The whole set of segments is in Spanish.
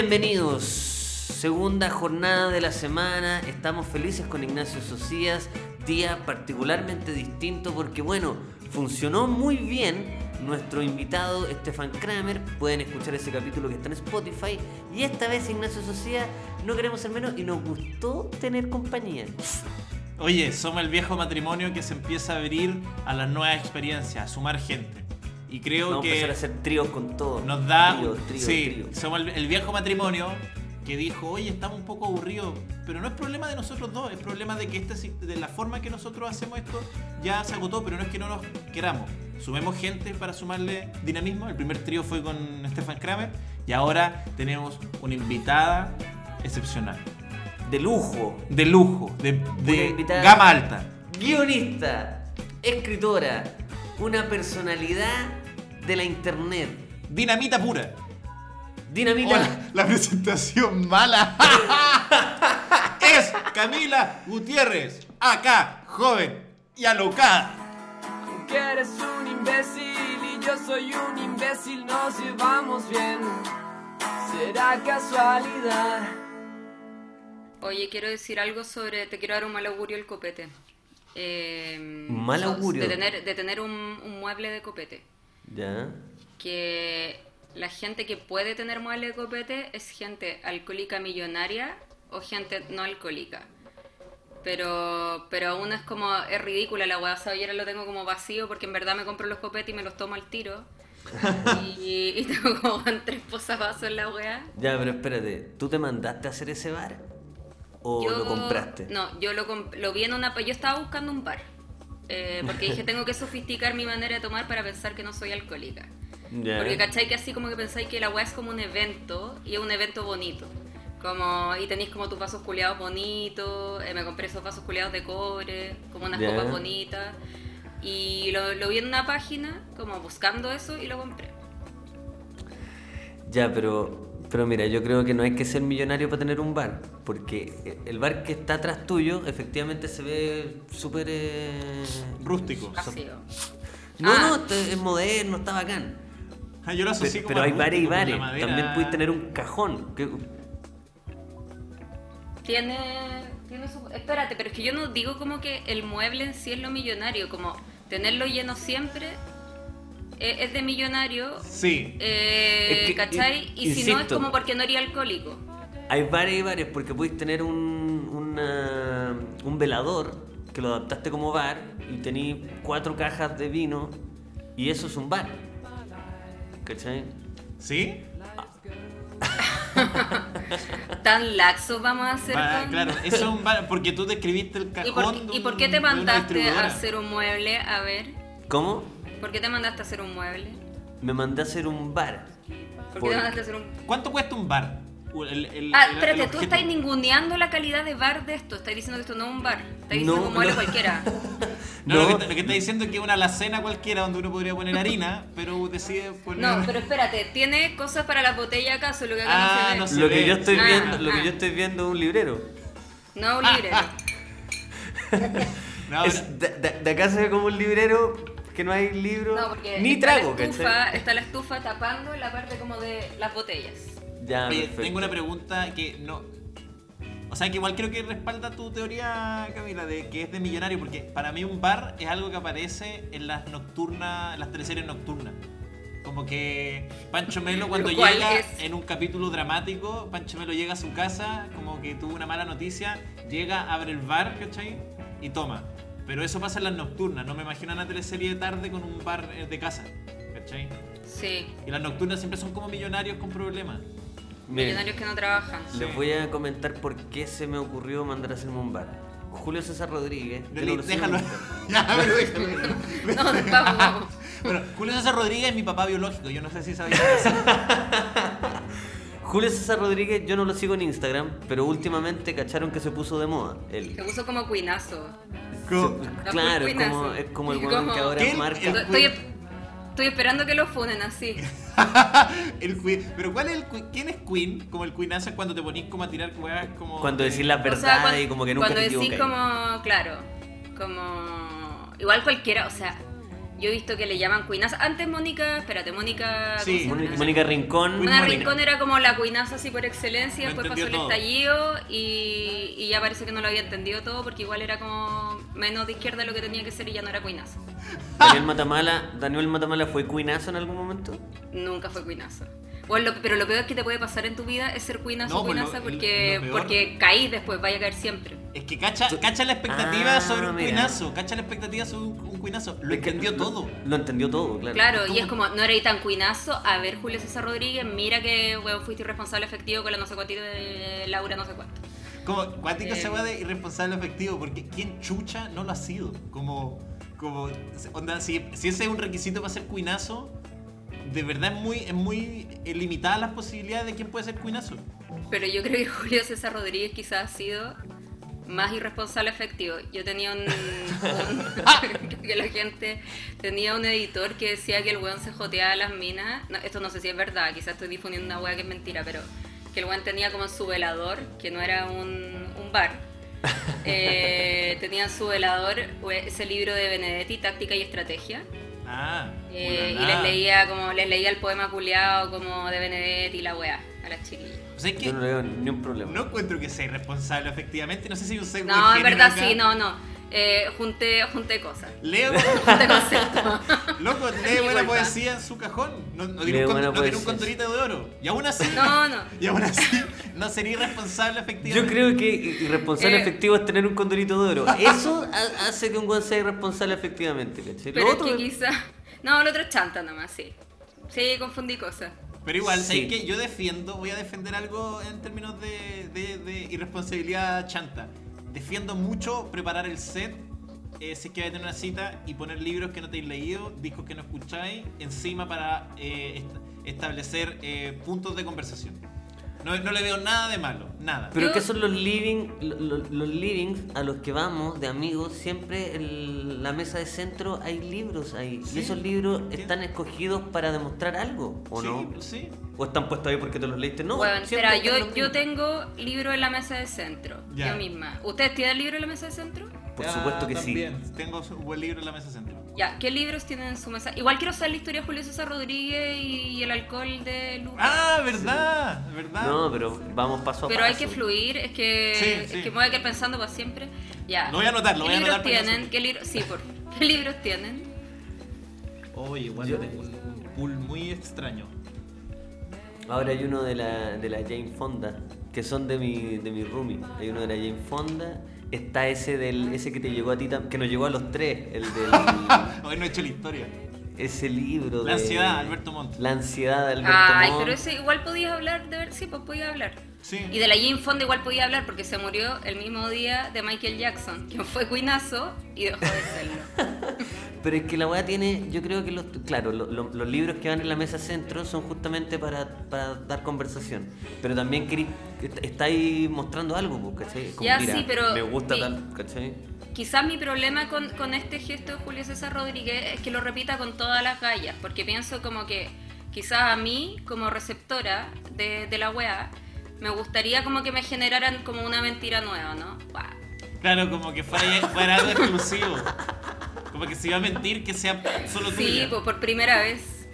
Bienvenidos. Segunda jornada de la semana. Estamos felices con Ignacio Socias. Día particularmente distinto porque, bueno, funcionó muy bien nuestro invitado Stefan Kramer. Pueden escuchar ese capítulo que está en Spotify. Y esta vez, Ignacio Socias, no queremos ser menos y nos gustó tener compañía. Oye, somos el viejo matrimonio que se empieza a abrir a las nuevas experiencias, a sumar gente. Y creo Vamos a empezar a que hacer tríos con todo. nos da. Trío, trío, sí, trío. somos el, el viejo matrimonio que dijo, oye, estamos un poco aburridos. Pero no es problema de nosotros dos, es problema de que si- de la forma que nosotros hacemos esto ya se agotó, pero no es que no nos queramos. Sumemos gente para sumarle dinamismo. El primer trío fue con Stefan Kramer y ahora tenemos una invitada excepcional. De lujo. De lujo, de, de gama alta. Guionista, escritora, una personalidad de la internet. Dinamita pura. Dinamita. Hola, la presentación mala. es Camila Gutiérrez, acá, joven y alocada. Que eres un imbécil y yo soy un imbécil, nos llevamos bien. Será casualidad. Oye, quiero decir algo sobre. Te quiero dar un mal augurio el copete. Eh, ¿Un mal augurio? De tener, de tener un, un mueble de copete. Ya. Que la gente que puede tener mueble de copete es gente alcohólica millonaria o gente no alcohólica. Pero, pero aún es como, es ridícula la weá. O sea, ayer lo tengo como vacío porque en verdad me compro los copetes y me los tomo al tiro. y, y tengo como tres posavasos en la weá. Ya, pero espérate, ¿tú te mandaste a hacer ese bar? ¿O lo compraste? No, yo lo, lo vi en una... Yo estaba buscando un bar. eh, porque dije, tengo que sofisticar mi manera de tomar para pensar que no soy alcohólica. Porque cachai que así como que pensáis que la weá es como un evento y es un evento bonito. Como, y tenéis como tus vasos culeados bonitos, eh, me compré esos vasos culeados de cobre, como unas copas bonitas. Y lo, lo vi en una página, como buscando eso, y lo compré. Ya, pero, pero mira, yo creo que no hay que ser millonario para tener un bar. Porque el bar que está atrás tuyo, efectivamente se ve súper. eh, Rústico. Vacío. No, Ah. no, está- es moderno, está bacán. Ah, yo lo pero hay bares y bares. madera. También puedes tener un cajón. que- Tiene, tiene su... Espérate, pero es que yo no digo como que el mueble en sí es lo millonario, como tenerlo lleno siempre eh, es de millonario, Sí. eh, Es que, ¿cachai? in- Y si no es insisto. como porque no eres alcohólico. Hay bares y bares porque puedes tener un, una- un velador que lo adaptaste como bar y tenés cuatro cajas de vino y eso es un bar. ¿Cachai? ¿Sí? Tan laxo vamos a hacer Va, con- claro, eso es un bar, porque tú describiste el ¿Y cajón por, de ¿Y un- por qué te de mandaste a hacer un mueble? A ver, ¿Cómo? ¿Por qué te mandaste a hacer un mueble? Me mandé a hacer un bar. ¿Por qué te mandaste a hacer un... ¿Cuánto cuesta un bar? El- el- Ah, el- espérate, el tú estás ninguneando la calidad de bar de esto. Estás diciendo que esto no es un bar. Estás diciendo No, un mueble no. cualquiera. No, No. Lo, que, lo que está diciendo es que es una alacena cualquiera donde uno podría poner harina, pero decide poner. No, pero espérate, ¿tiene cosas para la botella acaso? Lo que acá Ah, no se ve. Lo que yo estoy Ah, viendo, lo que ah. yo estoy viendo es un librero. No, un librero. No, Es- de, de- de acá se ve como un librero que no hay libro No, ni está, trago, la estufa, ¿cachai? está la estufa tapando la parte como de las botellas. Ya, Oye, perfecto. tengo una pregunta que no. O sea, que igual creo que respalda tu teoría, Camila, de que es de millonario, porque para mí un bar es algo que aparece en las nocturnas, en las teleseries nocturnas. Como que Pancho Melo cuando ¿Pero cuál llega es? en un capítulo dramático, Pancho Melo llega a su casa, como que tuvo una mala noticia, llega, abre el bar, ¿cachai? Y toma. Pero eso pasa en las nocturnas, no me imagino una teleserie de tarde con un bar eh, de casa, ¿cachai? Sí, Y las nocturnas siempre son como millonarios con problemas. Miren, millonarios que no trabajan. les voy a comentar por qué se me ocurrió mandar a hacerme un bar. Julio César Rodríguez. no déjalo. Ya, pero déjalo. No, vamos. Bueno, Julio César Rodríguez es mi papá biológico, yo no sé si sabías eso. Julio César Rodríguez yo no lo sigo en Instagram, pero últimamente cacharon que se puso de moda. Él. Se puso como cuinazo. Claro, es como, es como el weón que ahora ¿Qué? marca. El- Estoy, estoy esperando que lo funen así. el Queen. Pero ¿cuál es el Queen? ¿Quién es Queen? Como el Queenazo es cuando te ponís como a tirar weas como. Cuando decís la O verdad sea, y como que nunca cuando te decís como, claro, como... Igual cualquiera, o sea, Yo he visto que le llaman cuinaza. Antes Mónica, espérate, Mónica. Sí, ¿cómo se Mónica, Rincón. Mónica. Rincón era como la cuinaza así por excelencia, después pasó el todo. estallido y, y ya parece que no lo había entendido todo porque igual era como menos de izquierda de lo que tenía que ser y ya no era cuinaza. Daniel Matamala, Daniel Matamala fue cuinazo en algún momento. Nunca fue cuinaza. Bueno, lo- pero lo peor que te puede pasar en tu vida es ser cuinazo No, o pues lo- porque, lo porque caís después, vaya a caer siempre. Es que cacha, cacha la expectativa Ah, sobre un mira. cuinazo. Cacha la expectativa sobre un, un cuinazo. Lo Es entendió todo. Lo entendió todo, claro. Claro, y es como, no eres tan cuinazo, a ver Julio César Rodríguez, mira que weón, fuiste irresponsable efectivo con la no sé cuánto de Laura no sé cuánto. Como cuántico Eh. se va de irresponsable efectivo, porque ¿quién chucha no lo ha sido? Como, como, onda, si, si ese es un requisito para ser cuinazo, de verdad es muy, es muy limitada las posibilidades de quién puede ser cuinazo. Pero yo creo que Julio César Rodríguez quizás ha sido más irresponsable efectivo. Yo tenía un, un- que la gente tenía un editor que decía que el weón se joteaba las minas. No, esto no sé si es verdad, quizás estoy difundiendo una weá que es mentira, pero que el weón tenía como en su velador, que no era un, un bar. eh, tenía en su velador ese libro de Benedetti, Táctica y Estrategia. Ah, eh, y les leía como les leía el poema culiado como de Benedetti y la weá a las chiquillas. O sea, es que Yo no veo ni un problema. no encuentro que sea irresponsable efectivamente. No sé si sesgo No, en verdad acá. sí, no, no. Eh, junté, junté cosas. Leo, Junté conceptos. loco, lee buena poesía en su cajón. No, no tiene, un, no un condorito de oro. Y aún así, No, no. y aún así, no sería irresponsable efectivamente. Yo creo que irresponsable Eh. efectivo es tener un condorito de oro. Eso ha- hace que un weón sea irresponsable efectivamente, ¿cachai? Pero Lo es otro que quizá. No, lo otro es chanta nomás, sí. Sí, confundí cosas. Pero igual, Sí. ¿sabes qué? Yo defiendo, voy a defender algo en términos de, de- de irresponsabilidad chanta. Defiendo mucho preparar el set, eh, si es que vais a tener una cita, y poner libros que no te habéis leído, discos que no escucháis, encima para eh, est- establecer eh, puntos de conversación. No, no le veo nada de malo, nada. Pero que son los living, lo- lo- los livings a los que vamos de amigos, siempre en la mesa de centro hay libros ahí. Sí. Y esos libros Sí. están escogidos para demostrar algo, ¿o sí, no? Sí. ¿O están puestos ahí porque te los leíste? No, bueno, siempre espera, yo, los yo tengo libro en la mesa de centro. Ya. Yo misma. ¿Ustedes tienen libro en la mesa de centro? Por Ya, supuesto que también. Tengo un buen libro en la mesa central. Ya, ¿qué libros tienen en su mesa? Igual quiero saber la historia de Julio César Rodríguez y el alcohol de Lucas. Ah, verdad, verdad. sí. No, pero vamos paso a Pero paso. hay que fluir, es que, Sí, es sí. que me voy a quedar pensando para siempre. Ya. Lo voy a anotar, lo ¿Qué voy a libros anotar para que tienen? ¿Qué libros? Sí, por ¿Qué libros tienen? Oye, igual Yo- tengo un, un pool muy extraño. Ahora hay uno de la, de la Jane Fonda, que son de mi, de mi roomie. Hay uno de la Jane Fonda. Está ese del ese que te llegó a ti, que nos llegó a los tres, el del Hoy no he hecho la historia. ese libro La de ansiedad, Alberto Montt. La ansiedad de Alberto Ay, Montt. pero ese igual podías hablar, de ver, sí, pues podías hablar. Sí. Y de la Jane Fonda igual podía hablar porque se murió el mismo día de Michael Jackson, quien fue cuinazo y dejó de serlo. Pero es que la weá tiene, yo creo que los, claro, lo- lo- los libros que van en la mesa centro son justamente para, para dar conversación. Pero también querí- estáis mostrando algo, pues, ¿cachai? Como, Ya, mira, sí, pero me gusta mi- tal, ¿cachai? Quizás mi problema con, con este gesto de Julio César Rodríguez es que lo repita con todas las gallas, porque pienso como que quizás a mí, como receptora de, de la weá, me gustaría como que me generaran como una mentira nueva, ¿no? Buah. Claro, como que fuera, fuera algo exclusivo. Como que si iba a mentir, que sea solo Sí, tuya. pues por primera vez.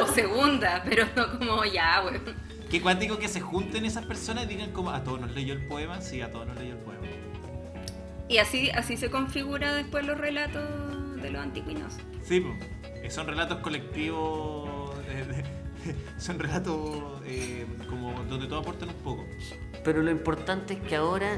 o segunda, pero no como ya, weón. Qué cuántico que se junten esas personas y digan como, a todos nos leyó el poema, sí, a todos nos leyó el poema. Y así, así se configura después los relatos de los anticuinos. Sí, po. Eh, son relatos colectivos, de- son relatos eh, como donde todos aportan un poco. Pero lo importante es que ahora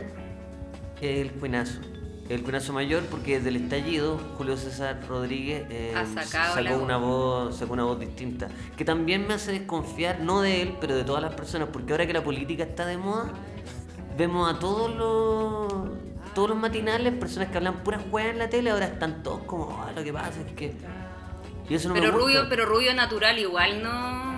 es el cuenazo. El cuenazo mayor, porque desde el estallido, Julio César Rodríguez eh, la sacó una voz, sacó una voz distinta. Que también me hace desconfiar, no de él, pero de todas las personas, porque ahora que la política está de moda, vemos a todos los todos los matinales, personas que hablan puras weas en la tele, ahora están todos como, "Ah, lo que pasa es que. Y eso no pero me gusta. rubio, pero rubio natural igual no.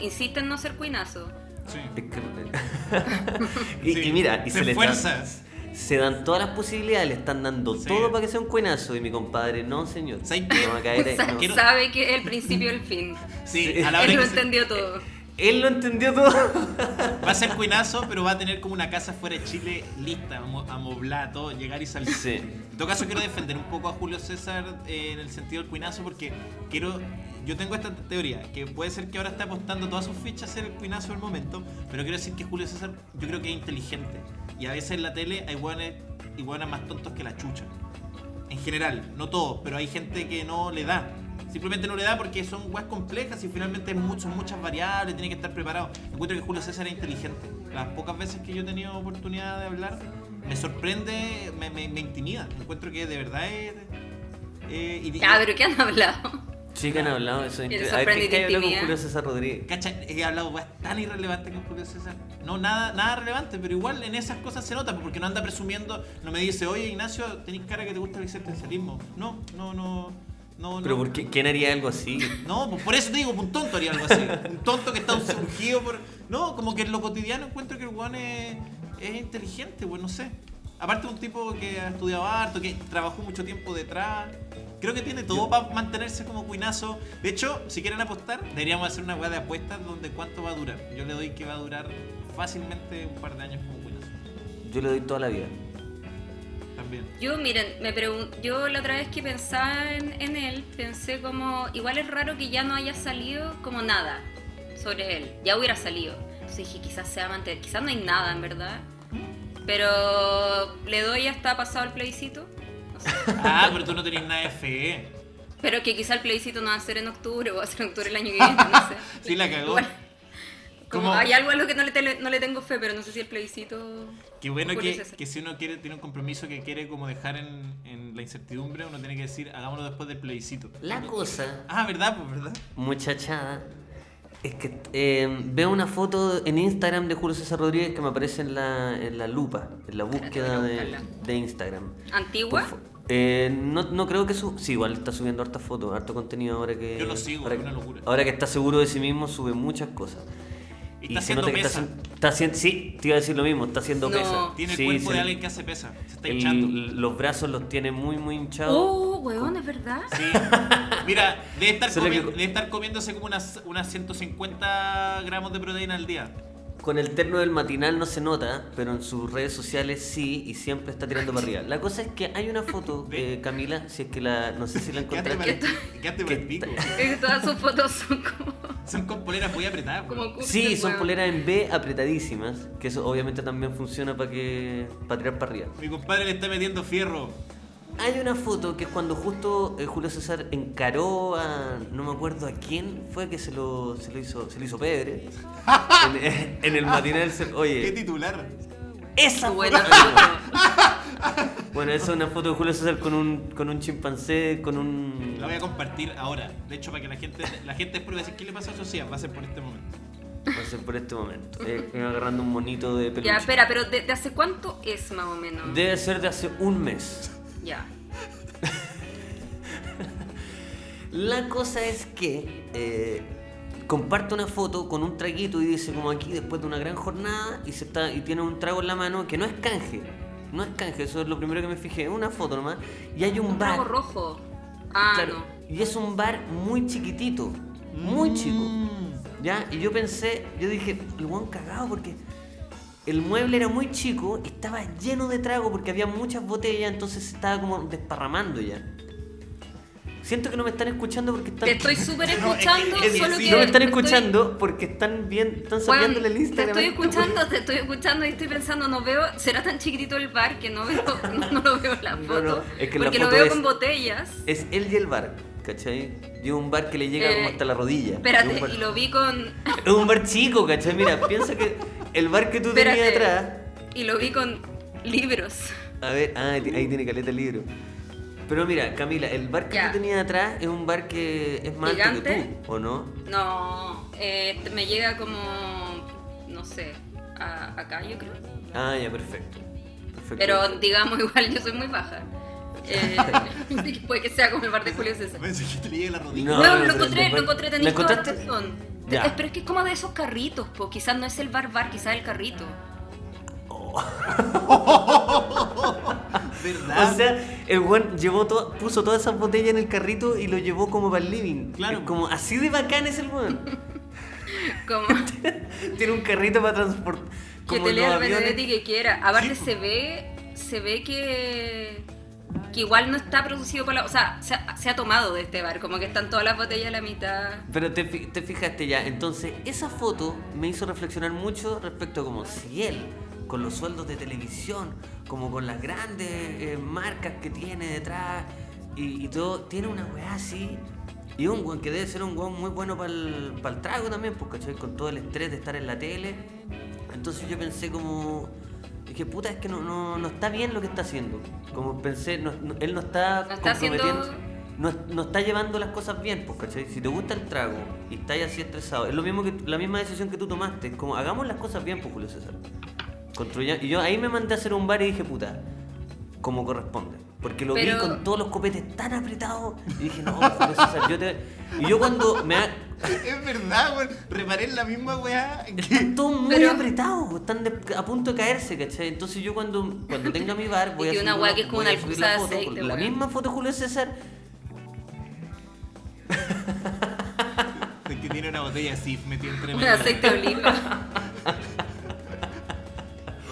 Insiste en no ser cuinazo. Sí. Y, Sí, y mira, y se se, le esfuerza. dan- se dan todas las posibilidades, le están dando Sí. todo para que sea un cuenazo. Y mi compadre, no, señor. No va a caer ahí, Sa- no. quiero- Sabe que es el principio y el fin. Sí, a la hora Él lo se- entendió todo. Él lo entendió todo. Va a ser cuinazo, pero va a tener como una casa fuera de Chile lista, amo- amoblada, todo, llegar y salir. Sí. En todo caso, quiero defender un poco a Julio César eh, en el sentido del cuinazo porque quiero. Yo tengo esta teoría, que puede ser que ahora esté apostando todas sus fichas a ser el cuinazo del momento, pero quiero decir que Julio César yo creo que es inteligente. Y a veces en la tele hay hueones y hueonas más tontos que la chucha. En general, no todos, pero hay gente que no le da. Simplemente no le da porque son weas complejas y finalmente son muchas variables, tiene que estar preparado. Encuentro que Julio César es inteligente. Las pocas veces que yo he tenido oportunidad de hablar, me sorprende, me, intimida. Encuentro que de verdad es. eh, y- ¿qué han hablado? Sí que han hablado de eso. ¿Y te A ver, sorprende ¿qué, y qué te habló con? Julio César Rodríguez? Cacha, he hablado tan irrelevantes con Julio César. No, nada, nada relevante, pero igual en esas cosas se nota, porque no anda presumiendo, no me dice, oye Ignacio, tenés cara que te gusta el existencialismo. No, no, no. no Pero no. ¿por qué? ¿quién haría algo así? No, pues por eso te digo, pues un tonto haría algo así. Un tonto que está surgido por. No, como que en lo cotidiano encuentro que el weón es, es inteligente, pues no sé. Aparte, un tipo que ha estudiado harto, que trabajó mucho tiempo detrás. Creo que tiene todo para mantenerse como cuinazo. De hecho, si quieren apostar, deberíamos hacer una weá de apuestas donde cuánto va a durar. Yo le doy que va a durar fácilmente un par de años como cuinazo. Yo le doy toda la vida. También. Yo, miren, me pregun- yo la otra vez que pensaba en, en él, pensé como, igual es raro que ya no haya salido como nada sobre él, ya hubiera salido. Entonces dije, quizás sea mantener, quizás no hay nada en verdad, pero le doy hasta pasado el plebiscito. Ah, pero tú no tenés nada de fe. pero que quizá el plebiscito no va a ser en octubre o va a ser en octubre el año que viene, no sé. Sí, la cagó. Como ¿Cómo? hay algo a lo que no le, tele- no le tengo fe, pero no sé si el plebiscito... Qué bueno que, que si uno quiere tiene un compromiso que quiere como dejar en, en la incertidumbre, uno tiene que decir, hagámoslo después del plebiscito. La cosa, Ah, ¿verdad? Pues, ¿verdad? muchachada, es que eh, veo una foto en Instagram de Julio César Rodríguez que me aparece en la, en la lupa, en la búsqueda de, de Instagram. ¿Antigua? Eh, no, no creo que su... Sí, igual está subiendo hartas fotos, harto contenido ahora que... Yo lo sigo, ahora es que- una locura. Ahora que está seguro de sí mismo, sube muchas cosas. Y está se haciendo nota que está pesa. está haciendo... Sí, te iba a decir lo mismo, está haciendo No. pesa. Tiene el Sí, cuerpo se- de alguien que hace pesa. Se está el- hinchando. los brazos los tiene muy, muy hinchados. Oh, weón, es verdad. Sí. Mira, debe estar, que- comi- debe estar comiéndose como unas, unas 150 gramos de proteína al día. Con el terno del matinal no se nota, pero en sus redes sociales sí, y siempre está tirando para arriba. La cosa es que hay una foto, eh, Camila, si es que la... No sé si la encontraste. quédate para el ¿Qué pico. Es que todas sus fotos son como, Son con poleras muy apretadas. como Sí, son poleras en B apretadísimas, que eso obviamente también funciona para que para tirar para arriba. Mi compadre le está metiendo fierro. Hay una foto que es cuando justo eh, Julio César encaró a no me acuerdo a quién fue que se lo, se lo hizo se lo hizo pebre en, en el matinal. se- ¿Qué Oye, titular? esa buena foto. Bueno, esa es una foto de Julio César con un con un chimpancé, con un La voy a compartir ahora. De hecho, para que la gente, la gente a decir, ¿qué le pasa a Sociedad? Va a ser por este momento. va a ser por este momento. Eh, agarrando un monito de peluche. Ya, espera, pero ¿de, de hace cuánto es más o menos? Debe ser de hace un mes. Ya. La cosa es que eh, comparte una foto con un traguito y dice como aquí después de una gran jornada y se está y tiene un trago en la mano que no es canje. No es canje, eso es lo primero que me fijé, una foto nomás. Y hay un, Un bar. trago rojo. Ah, claro, Y es un bar muy chiquitito, muy chico. ¿Ya? Y yo pensé, yo dije, el buen cagado porque el mueble era muy chico, estaba lleno de trago porque había muchas botellas, entonces se estaba como desparramando ya. Siento que no me están escuchando porque están... Te estoy súper No, es que- escuchando, es solo sí, que... no me están estoy- escuchando porque están bien, están Juan, sabiéndole el te Instagram. estoy este escuchando, te estoy escuchando y estoy pensando, no veo, será tan chiquitito el bar que no veo, no, no lo veo en la foto. no, es que la porque foto lo veo es- con botellas. Es él y el bar, ¿cachai? Y es un bar que le llega Eh, como hasta la rodilla. Es Espérate, bar- y lo vi con. Es un bar chico, ¿cachai? Mira, piensa que el bar que tú tenías atrás... Y lo vi con libros. A ver, ah, ahí tiene caleta el libro. Pero mira, Camila, el bar que Ya. tú tenías atrás es un bar que es más alto que tú, ¿o no? No, eh, me llega como. No sé, a- acá yo creo. Ah, ya, perfecto. perfecto. Pero digamos, igual yo soy muy baja. Eh, puede que sea como el bar de Julio César. Pensé que te le la rodilla. No, No, no, lo encontré, lo encontré, ¿La tenéis toda la razón. Ya. Es- Pero es que es como de esos carritos, po. quizás no es el bar bar, quizás el carrito. ¿Verdad? O sea, el buen llevó to- puso todas esas botellas en el carrito y lo llevó como para el living. Claro. Como así de bacán es el buen. Como Tiene un carrito para transportar. que te lea el Benedetti que quiera. Aparte se ve, se ve que, que igual no está producido por la... O sea, se ha, tomado de este bar, como que están todas las botellas a la mitad. Pero te, te fijaste ya, entonces esa foto me hizo reflexionar mucho respecto a como si él, con los sueldos de televisión, como con las grandes eh, marcas que tiene detrás y, todo, tiene una weá así. Y un weón que debe ser un weón muy bueno para el, trago también, ¿cachai? Con todo el estrés de estar en la tele. Entonces yo pensé como... Dije, puta, es que no, no, no está bien lo que está haciendo. Como pensé, no- no- él no está, No está haciendo- comprometiendo- no, no está llevando las cosas bien, pues, ¿cachai? Si te gusta el trago y estás así estresado, es lo mismo que la misma decisión que tú tomaste, es como hagamos las cosas bien, pues, Julio César. Y yo ahí me mandé a hacer un bar y dije, puta, como corresponde. Porque lo Pero- vi con todos los copetes tan apretados y dije, no, Julio César, yo te... Y yo cuando me... ha- Es verdad, weón. Reparé en la misma weá. que- Están todos muy Pero- apretados, están de- a punto de caerse, ¿cachai? Entonces yo cuando, cuando tenga mi bar voy Y a que una weá que es como una alcuza la de aceite, misma foto de Julio César Es que tiene una botella Sif metida entre Un medio. aceite de oliva.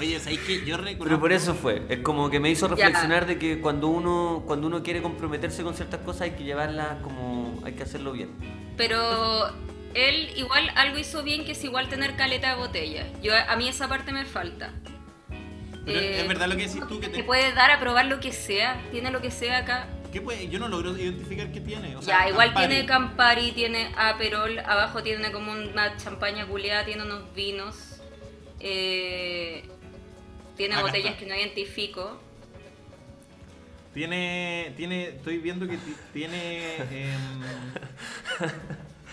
Oye, ¿sabes qué? Yo reconozco. Pero por eso fue, es como que me hizo reflexionar de que cuando uno cuando uno quiere comprometerse con ciertas cosas hay que llevarlas como hay que hacerlo bien. Pero él igual algo hizo bien que es igual tener caleta de botella. Yo, a mí esa parte me falta. Pero Eh, es verdad lo que decís tú que Te puede dar a probar lo que sea, tiene lo que sea acá. ¿Qué puede? Yo no logro identificar qué tiene. O ya, igual Campari. tiene Campari, tiene Aperol, abajo tiene como una champaña culeada, tiene unos vinos, eh, tiene Acá botellas está. que no identifico. Tiene. Tiene. Estoy viendo que ti- tiene. em,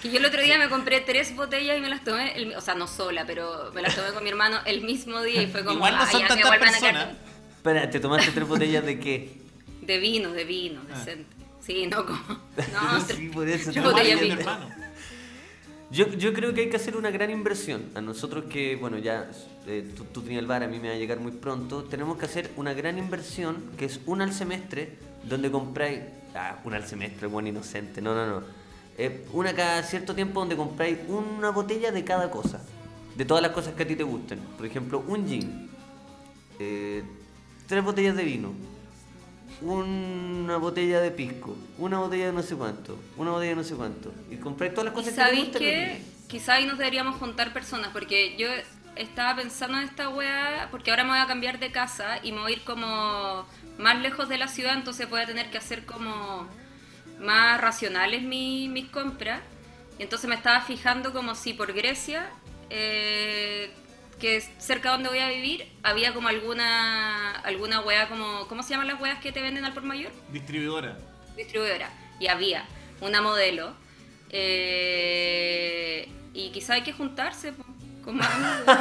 Que yo el otro día me compré tres botellas y me las tomé, el- o sea, no sola, pero me las tomé con mi hermano el mismo día y fue como, Igual no "Ay, son tantas personas. Espera, ¿te tomaste tres botellas de qué? De vino, de vino, Ah. decente. Sí, no como. No, sí, por eso. Yo botella pica. mi hermano. Yo, yo creo que hay que hacer una gran inversión. A nosotros que, bueno, ya eh, tú, tú tenías el bar, a mí me va a llegar muy pronto. Tenemos que hacer una gran inversión, que es una al semestre, donde compráis... Ah, una al semestre, buen inocente. No, no, no. Eh, una cada cierto tiempo donde compráis una botella de cada cosa. De todas las cosas que a ti te gusten. Por ejemplo, un gin. eh, tres botellas de vino. Una botella de pisco. Una botella de no sé cuánto. Una botella de no sé cuánto. Y compráis todas las ¿Y cosas que te gustan. que quizá ahí nos deberíamos juntar personas? Porque yo estaba pensando en esta wea, porque ahora me voy a cambiar de casa y me voy a ir como más lejos de la ciudad, entonces voy a tener que hacer como más racionales mi- mis compras. Y entonces me estaba fijando como si por Grecia, eh, que cerca donde voy a vivir, había como alguna alguna wea como... ¿Cómo se llaman las weas que te venden al por mayor? Distribuidora. distribuidora y había una modelo eh, y quizá hay que juntarse con más amigos.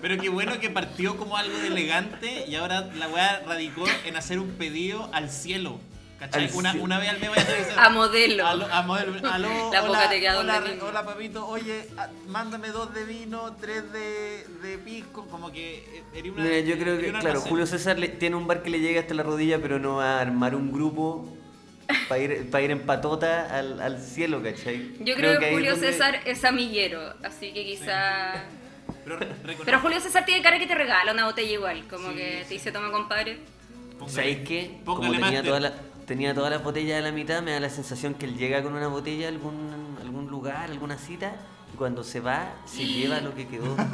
Pero qué bueno que partió como algo de elegante y ahora la weá radicó en hacer un pedido al cielo. ¿Cachai? Al Una, vez al mes voy a a modelo Aló, a modelo, aló, La hola, boca te queda hola, papito, oye, ah, mándame dos de vino, tres de, de pisco, como que eh, eres una... Mira, yo creo que, claro, almacén. Julio César le- tiene un bar que le llega hasta la rodilla, pero no va a armar un grupo para ir, pa' ir en patota al, al cielo, ¿cachai? yo creo, que, Julio donde- César es amiguero así que quizá Pero, Julio César tiene cara que te regala una botella igual como Sí, que sí. te dice toma compadre ¿Sabéis qué? Como tenía, toda la- tenía todas las botellas a la mitad, me da la sensación que él llega con una botella a algún, algún lugar, alguna cita, y cuando se va, se lleva lo que quedó.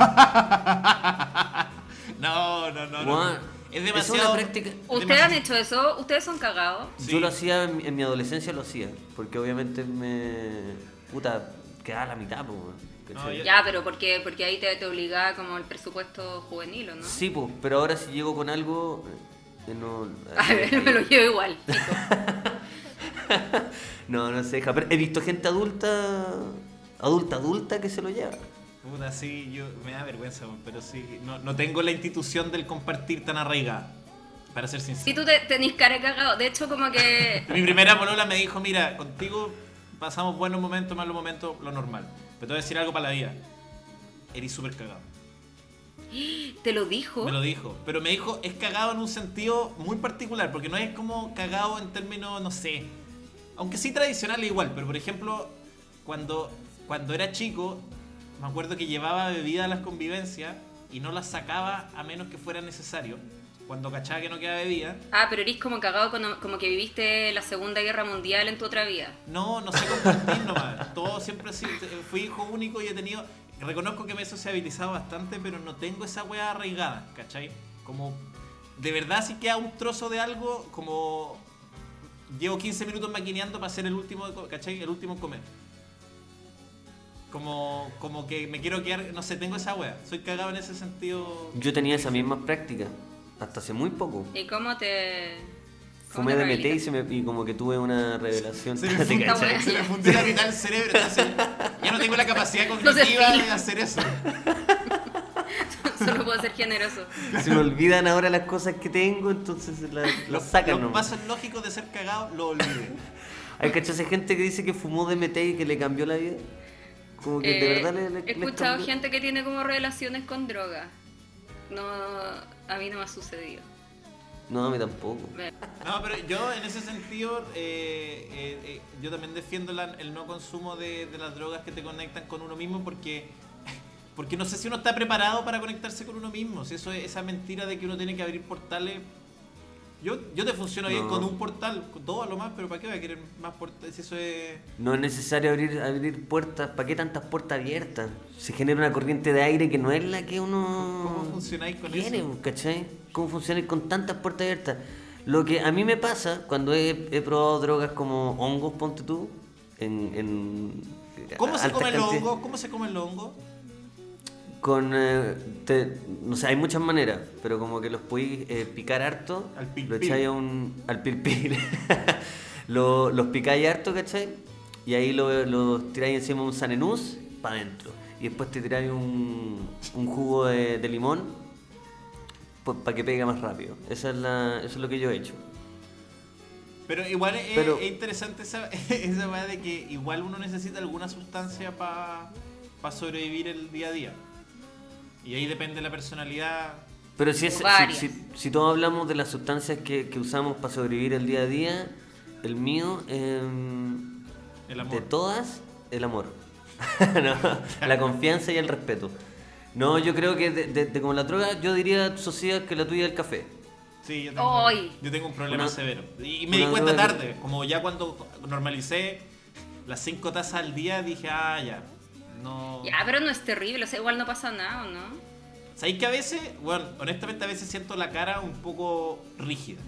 No, no, no, no. Es es demasiado... una práctica- ustedes han hecho eso ustedes son cagados Sí. Yo lo hacía en, mi- en mi adolescencia, lo hacía, porque obviamente me... Puta, quedaba a la mitad, pues. No, yo- ya pero porque porque ahí te, te obligaba como el presupuesto juvenil ¿o no? Sí, pues, pero ahora si llego con algo, no... a ver me lo llevo igual. No, no se deja. Pero he visto gente adulta, adulta, adulta que se lo lleva. Puta, sí, yo me da vergüenza, pero sí, no, no tengo la institución del compartir tan arraigada, para ser sincero. Si tú te, tenés cara de cagado, de hecho como que Mi primera polola me dijo, mira, contigo pasamos buenos momentos, malos momentos, lo normal. Pero te voy a decir algo para la vida. Eres súper cagado. te lo dijo. Me lo dijo. Pero me dijo, es cagado en un sentido muy particular, porque no es como cagado en términos, no sé. Aunque sí tradicional igual, pero por ejemplo, cuando cuando era chico, me acuerdo que llevaba bebida a las convivencias y no las sacaba a menos que fuera necesario. Cuando cachaba que no quedaba bebida. Ah, pero eres como cagado como, como que viviste la Segunda Guerra Mundial en tu otra vida. No, no sé compartir nomás. Todo siempre así. Fui hijo único y he tenido. Reconozco que me he sociabilizado bastante, pero no tengo esa weá arraigada, ¿cachai? Como. De verdad, si queda un trozo de algo, como. Llevo 15 minutos maquineando para ser el último, ¿cachai? El último en comer. Como, como que me quiero quedar, no sé, tengo esa wea. Soy cagado en ese sentido. Yo tenía esa misma práctica, hasta hace muy poco. ¿Y cómo te...? Fumé DMT y, rehabilitas? se me, y como que tuve una revelación. Se me, ¿Te fundió, cachai? se me fundió la mitad del cerebro. entonces ya no tengo la capacidad cognitiva de hacer eso. Solo puedo ser generoso. Se me olvidan ahora las cosas que tengo, entonces las, las Los, sacan los nomás. pasos lógicos de ser cagado lo olvidé. Hay cachas gente que dice que fumó DMT y que le cambió la vida. Como que de Eh, verdad le, le- He escuchado cambió. gente que tiene como relaciones con drogas. No, a mí no me ha sucedido. No, a mí tampoco. No, pero yo en ese sentido, eh, eh, eh, yo también defiendo el no consumo de, de las drogas que te conectan con uno mismo porque, porque no sé si uno está preparado para conectarse con uno mismo. Si eso es esa mentira de que uno tiene que abrir portales. Yo, yo te funciono bien con un portal, con todo a lo más, pero ¿para qué voy a querer más portales? Si eso es... No es necesario abrir, abrir puertas. ¿Para qué tantas puertas abiertas? Se genera una corriente de aire que no es la que uno ¿Cómo funcionáis con quiere, eso? ¿cachai? ¿Cómo funciona con tantas puertas abiertas? Lo que a mí me pasa cuando he, he probado drogas como hongos, ponte tú, en... en ¿Cómo se comen los hongos? ¿Cómo se comen los hongos? Con, eh, te- no sé, hay muchas maneras, pero como que los podéis eh, picar harto, Al pil lo echáis a un, al pil pil, lo, los picáis harto, ¿cachai? Y ahí lo- los tiráis encima de un sanenús para adentro. Y después te tiráis un, un jugo de, de limón para que pegue más rápido. Esa es la, eso es lo que yo he hecho. Pero igual es, Pero- es interesante esa, esa de que igual uno necesita alguna sustancia para sobrevivir el día a día. Y ahí depende la personalidad. Pero si, es, si, si- si todos hablamos de las sustancias que, que usamos para sobrevivir el día a día, el mío, em, El amor. de todas, el amor. No, la confianza y el respeto. No, yo creo que de, de- de como la droga, yo diría, sociedad, que la tuya es el café. Sí, yo tengo, yo tengo un problema Una- severo. Y, me di cuenta que- tarde. Como ya cuando normalicé las cinco tazas al día, dije, ah, ya. No. Ya, pero no es terrible, o sea, igual no pasa nada, ¿o no? ¿Sabéis que a veces, bueno, honestamente a veces siento la cara un poco rígida?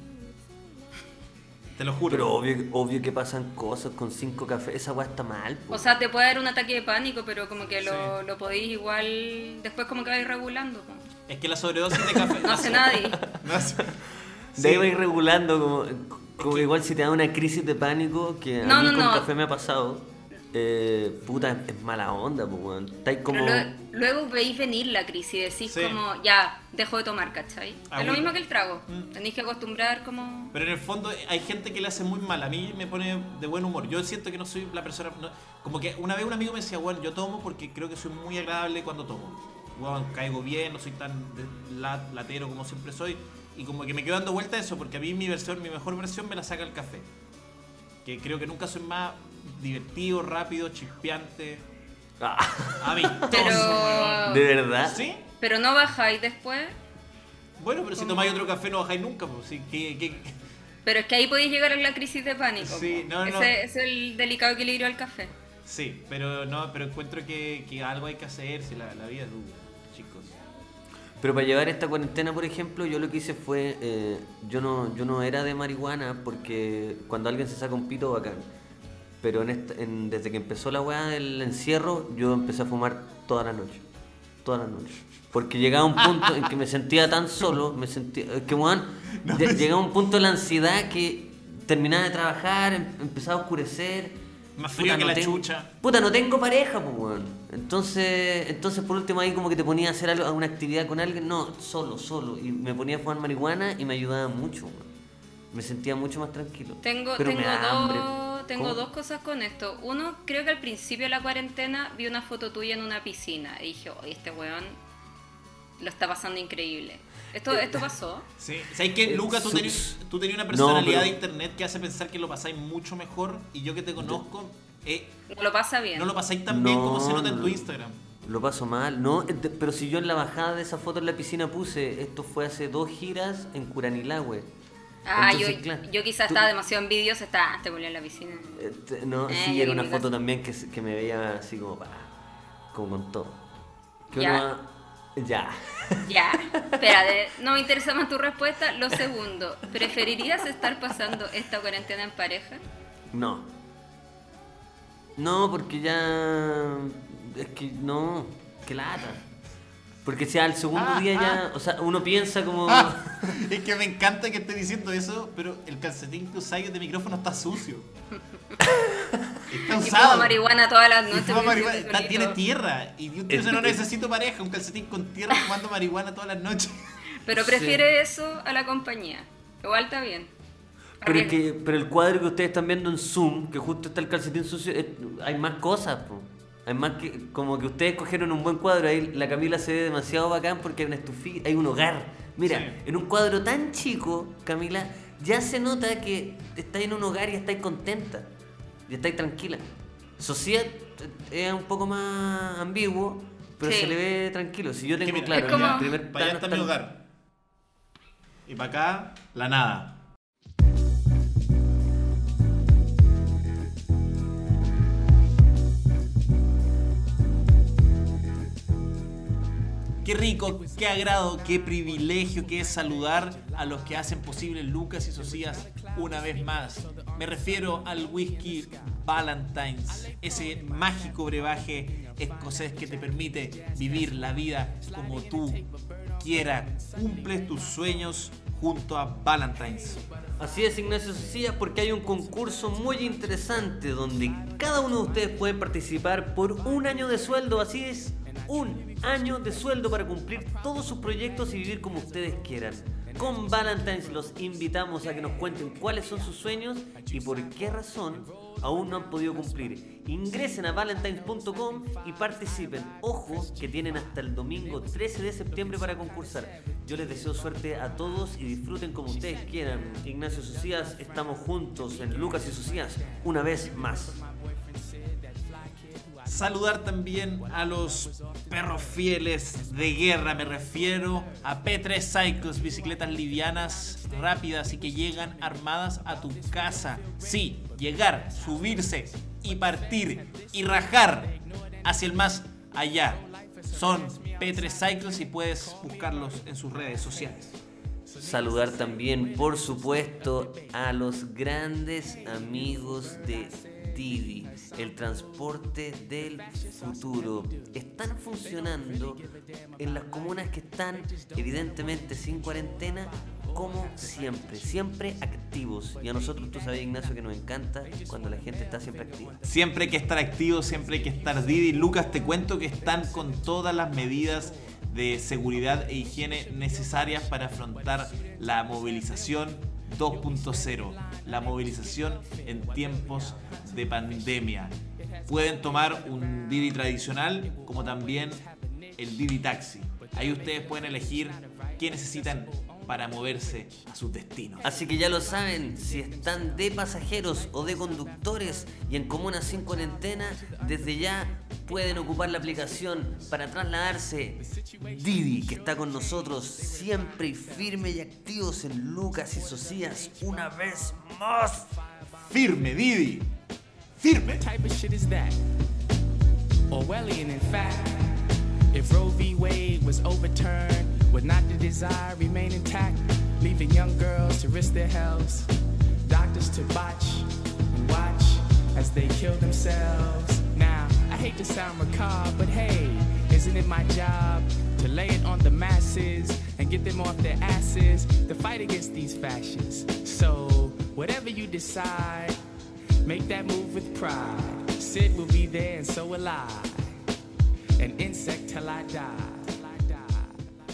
Te lo juro. Pero obvio, obvio que pasan cosas con cinco cafés, esa weá está mal. po. O sea, te puede dar un ataque de pánico, pero como que lo, Sí. lo podéis igual... Después como que vais regulando. po. Es que la sobredosis de café. No hace nadie. No hace- De ahí Sí. vais regulando, como, como igual si te da una crisis de pánico, que a No, mí no, con no. café me ha pasado, eh, puta, es mala onda, pues, weón. Estáis como... Luego veis venir la crisis y decís Sí. como, ya, dejo de tomar, ¿cachai? Ah, es lo mismo que el trago. Mm. Tenéis que acostumbrar como... Pero en el fondo hay gente que le hace muy mal. A mí me pone de buen humor. Yo siento que no soy la persona. no- como que una vez un amigo me decía, bueno, yo tomo porque creo que soy muy agradable cuando tomo. Bueno, caigo bien, no soy tan de- la- latero como siempre soy. Y como que me quedo dando vuelta a eso porque a mí mi versión, mi mejor versión me la saca el café. Que creo que nunca soy más divertido, rápido, chispeante. Ah, Amistoso, Pero... ¿De verdad? ¿Sí? Pero no bajáis después. Bueno, pero si tomáis otro café no bajáis nunca. Pues, sí, Pero es que ahí podéis llegar a la crisis de pánico. Sí, no, no. Ese es el delicado equilibrio del café. Sí, pero no, pero encuentro que, que algo hay que hacer si la, la vida es dura, chicos. Pero para llevar esta cuarentena, por ejemplo, yo lo que hice fue, eh, yo no yo no era de marihuana porque cuando alguien se saca un pito, bacán. Pero en esta- en- desde que empezó la weá del encierro, yo empecé a fumar toda la noche. Toda la noche. Porque llegaba un punto en que me sentía tan solo, me sentía... Es que, weón, lle- llegaba un punto de la ansiedad que terminaba de trabajar, em- empezaba a oscurecer. Más frío que la tengo- chucha. Puta, no tengo pareja, pues, weón. Entonces, entonces, por último, ahí como que te ponía a hacer algo, alguna actividad con alguien. No, solo, solo. Y me ponía a fumar marihuana y me ayudaba mucho, weón. Me sentía mucho más tranquilo. Tengo, Pero tengo, me da hambre. Tengo ¿Cómo? dos cosas con esto. Uno, creo que al principio de la cuarentena vi una foto tuya en una piscina y dije, oye, este weón lo está pasando increíble. ¿Esto, Eh, esto pasó? Sí. ¿Sabes qué, Eh, Luca? Tú tenías, una No, personalidad pero- de internet que hace pensar que lo pasáis mucho mejor y yo que te conozco eh, No lo pasa bien. no lo pasáis tan bien como se No, nota en no, tu no. Instagram. Lo paso mal, no, pero si yo en la bajada de esa foto en la piscina puse, esto fue hace dos giras en Curanilahue. Ah, Entonces, yo, claro, yo quizás estaba demasiado envidiosa, estaba te volví en la piscina. Eh, te- no, Eh, sí, era una foto también que, que me veía así como, pa, como con todo. Que Ya. uno- ya. Ya, espérate, no me interesa más tu respuesta. Lo segundo, ¿preferirías estar pasando esta cuarentena en pareja? No. No, porque ya. Es que no. Que lata. Porque si al segundo Ah, día ya. ah. O sea, uno piensa como. Ah, es que me encanta que esté diciendo eso, pero el calcetín que usáis de micrófono está sucio. Está Y usado. fumo marihuana todas las Y noches. fuma marihuana, está- tiene tierra. Y yo Es- no es- necesito pareja, un calcetín con tierra fumando marihuana todas las noches. Pero prefiere eso a la compañía. Igual está bien. Pero, es que, pero el cuadro que ustedes están viendo en Zoom, que justo está el calcetín sucio, es- hay más cosas, po. Hay más que. Como que ustedes cogieron un buen cuadro. Ahí la Camila se ve demasiado bacán porque hay una estufilla, hay un hogar. Mira, Sí. en un cuadro tan chico, Camila, ya se nota que estáis en un hogar y estáis contenta. Y estáis tranquila. Sociedad es un poco más ambiguo, pero Sí. se le ve tranquilo. Si yo tengo mira, claro, es como- el primer Para allá plano está mi está- hogar. Y para acá, la nada. Qué rico, qué agrado, qué privilegio que es saludar a los que hacen posible Lucas y Socias una vez más. Me refiero al whisky Valentine's, ese mágico brebaje escocés que te permite vivir la vida como tú quieras. Cumples tus sueños junto a Valentine's. Así es, Ignacio Socias, porque hay un concurso muy interesante donde cada uno de ustedes puede participar por un año de sueldo. Así es, un año de sueldo para cumplir todos sus proyectos y vivir como ustedes quieran. Con Valentine's los invitamos a que nos cuenten cuáles son sus sueños y por qué razón aún no han podido cumplir. Ingresen a valentines.com y participen. Ojo que tienen hasta el domingo 13 de septiembre para concursar. Yo les deseo suerte a todos y disfruten como ustedes quieran. Ignacio Socias, estamos juntos en Lucas y Socias una vez más. Saludar también a los perros fieles de guerra. Me refiero a P3 Cycles, bicicletas livianas, rápidas y que llegan armadas a tu casa. Sí, llegar, subirse y partir y rajar hacia el más allá. Son P3 Cycles y puedes buscarlos en sus redes sociales. Saludar también, por supuesto, a los grandes amigos de Didi, el transporte del futuro. Están funcionando en las comunas que están evidentemente sin cuarentena, como siempre, siempre activos. Y a nosotros, tú sabes, Ignacio, que nos encanta cuando la gente está siempre activa. Siempre hay que estar activo, siempre hay que estar Didi. Lucas, te cuento que están con todas las medidas de seguridad e higiene necesarias para afrontar la movilización 2.0, la movilización en tiempos de pandemia. Pueden tomar un Didi tradicional como también el Didi Taxi. Ahí ustedes pueden elegir qué necesitan para moverse a sus destinos. Así que ya lo saben, si están de pasajeros o de conductores y en comunas sin cuarentena, desde ya pueden ocupar la aplicación para trasladarse. Didi, que está con nosotros siempre y firme y activos en Lucas y Socias, una vez más. Firme, Didi. Firme. Orwellian, in fact. If Roe v. Wade was overturned, would not the desire remain intact? Leaving young girls to risk their health, doctors to botch and watch as they kill themselves. Now, I hate to sound macabre, but hey, isn't it my job to lay it on the masses and get them off their asses to fight against these fascists? So, whatever you decide, Make that move with pride. Sid will be there and so will I. An insect till I die.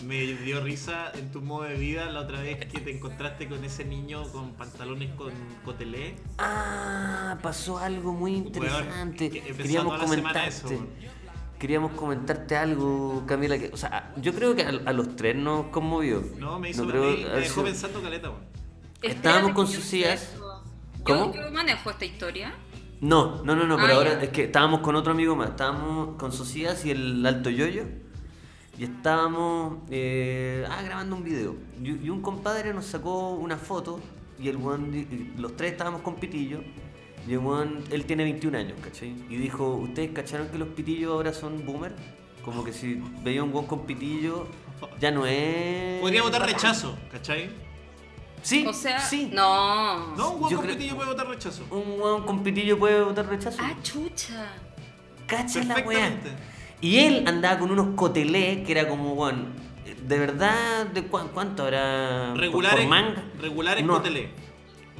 Me dio risa en tu modo de vida la otra vez que te encontraste con ese niño con pantalones con cotelé. Ah, pasó algo muy interesante. que Queríamos toda la semana comentarte. eso. Queríamos comentarte algo, Camila, que, o sea, yo creo que a, a los tres nos conmovió. No, me hizo creo me, dejó pensando caleta. Estábamos con Socias. empiezo. ¿Cómo? Yo, yo manejo esta historia. No, no, no, no, Ah, pero ahora ya. es que estábamos con otro amigo más, estábamos con Socias y el Alto Yoyo y estábamos eh, ah, grabando un video y, y un compadre nos sacó una foto y el y los tres estábamos con Pitillo y el weón, él tiene 21 años, ¿cachai? Y dijo, ¿ustedes cacharon que los Pitillos ahora son boomer? Como que si veía un weón con Pitillo ya no es... Podría votar rechazo, ¿cachai? Sí, O sea, sí. no. No, un Yo con pitillo puede votar rechazo. Un weón con Pitillo puede votar rechazo. Ah, chucha. Cacha la weá. Y él andaba con unos cotelés que era como, bueno, de verdad, ¿de cuán- cuánto habrá? Regulares, por manga? regulares No, cotelé.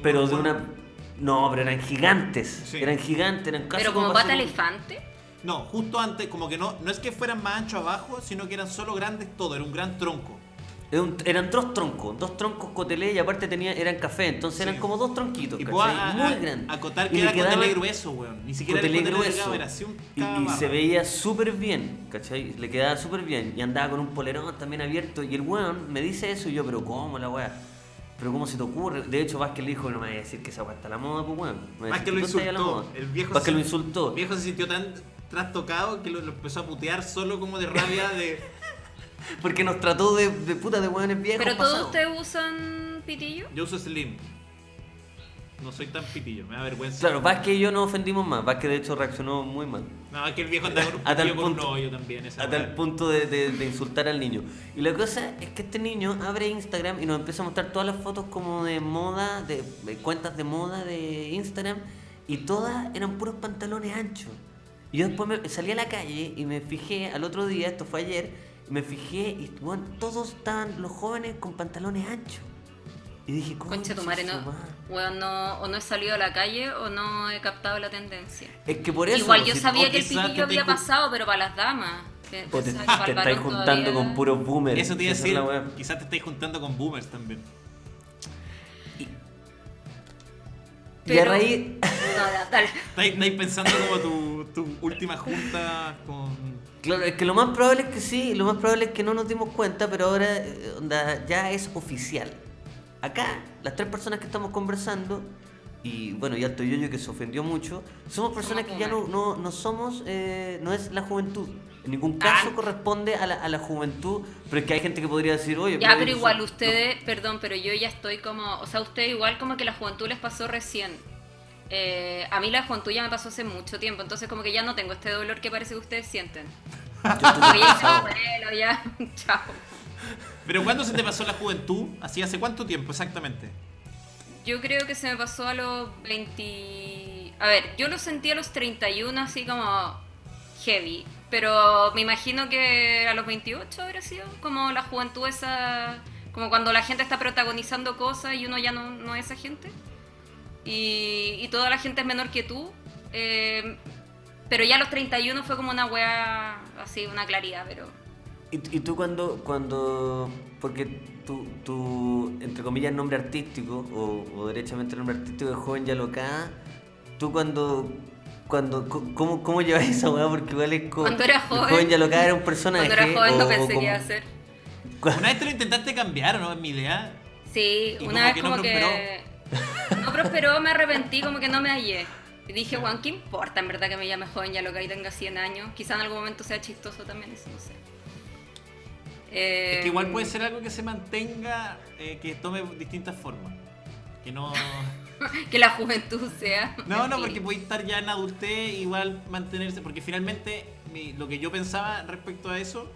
Pero de una. No, pero eran gigantes. Sí. Eran gigantes, eran casi Pero como pata elefante. No, justo antes, como que no, no es que fueran más anchos abajo, sino que eran solo grandes todo, era un gran tronco. Un- eran dos troncos, dos troncos cotelé y aparte tenía, eran café, entonces Sí. eran como dos tronquitos, Y a- Muy grandes. acotar Y que le era quedaba cotelé grueso, weón. Ni siquiera era cotelé cotelé grueso. era así un y, y se veía súper bien, ¿cachai? Le quedaba súper bien. Y andaba con un polerón también abierto. Y el weón me dice eso y yo, pero ¿cómo la weá? ¿Pero cómo se te ocurre? De hecho, Vázquez le dijo, no me vaya a decir que esa weá está a la moda, pues weón. Decir que lo insultó. El viejo Vázquez se- lo insultó. El viejo se sintió tan trastocado que lo, lo empezó a putear solo como de rabia de... Porque nos trató de, de puta de weones viejos Pero todos pasados. ustedes usan pitillo. Yo uso Slim. No soy tan pitillo, me da vergüenza. Claro, Vázquez y yo no ofendimos más. Vázquez de hecho reaccionó muy mal. No, es que el viejo andaba con un A tal pitillo con un punto- hoyo también. Esa A tal punto de, de- de insultar al niño. Y la cosa es que este niño abre Instagram y nos empieza a mostrar todas las fotos como de moda, de, de cuentas de moda de Instagram, y todas eran puros pantalones anchos. Y yo después me, salí a la calle y me fijé, al otro día, esto fue ayer, me fijé y bueno, todos estaban los jóvenes con pantalones anchos. Y dije, Concha tu madre, no. su madre". Weón, no, o no he salido a la calle o no he captado la tendencia. Es que por eso... Igual yo si- sabía que el pitillo te había pasado, pero para las damas. Que- o te, que te para el estáis juntando todavía- con puros boomers. Eso te iba a decir, quizás te estáis juntando con boomers también. Y a Pero- raíz... No, da- dale. Estáis, estáis pensando como tu, tu última junta con... Claro, es que lo más probable es que sí, lo más probable es que no nos dimos cuenta, pero ahora eh, onda, ya es oficial. Acá, las tres personas que estamos conversando, y bueno, y Alto Yoyo que se ofendió mucho, somos personas que ya no, no, no somos, eh, no es la juventud. En ningún caso Ah. corresponde a la, a la juventud, pero es que hay gente que podría decir, oye, Ya, pero eso- igual no". ustedes, perdón, pero yo ya estoy como, o sea, ustedes igual como que la juventud les pasó recién. Eh, a mí la juventud ya me pasó hace mucho tiempo, entonces como que ya no tengo este dolor que parece que ustedes sienten. Yo estoy ya ya, chao. Pero ¿cuándo se te pasó la juventud? ¿Así hace cuánto tiempo exactamente? Yo creo que se me pasó a los 20... A ver, yo lo sentí a los 31 así como heavy, pero me imagino que a los 28 habría sido como la juventud esa... Como cuando la gente está protagonizando cosas y uno ya no, no es esa gente. Y, y toda la gente es menor que tú. eh, pero ya a los 31 fue como una wea así, una claridad, pero... ¿Y, y tú cuando, cuando, porque tu, tu, entre comillas, nombre artístico, o, o derechamente el nombre artístico de joven ya locada, tú cuando, cuando, ¿cómo, cómo llevas esa weá? Porque igual es como... Cuando era joven- joven ya locada era un personaje. Cuando era joven no o- pensé o que como- iba a ser. Una vez te lo intentaste cambiar, ¿o ¿no? Es mi idea. Sí, Y una como vez que no como que. Prosperó, me arrepentí, como que no me hallé. Y dije, Juan, ¿qué importa en verdad que me llame joven ya lo que ahí tenga 100 años? Quizá en algún momento sea chistoso también, eso no sé. Es que igual puede Eh, ser algo que se mantenga, eh, que tome distintas formas. Que no... Que la juventud sea. No, no, porque puede estar ya en adultez, igual mantenerse, porque finalmente mi- lo que yo pensaba respecto a eso,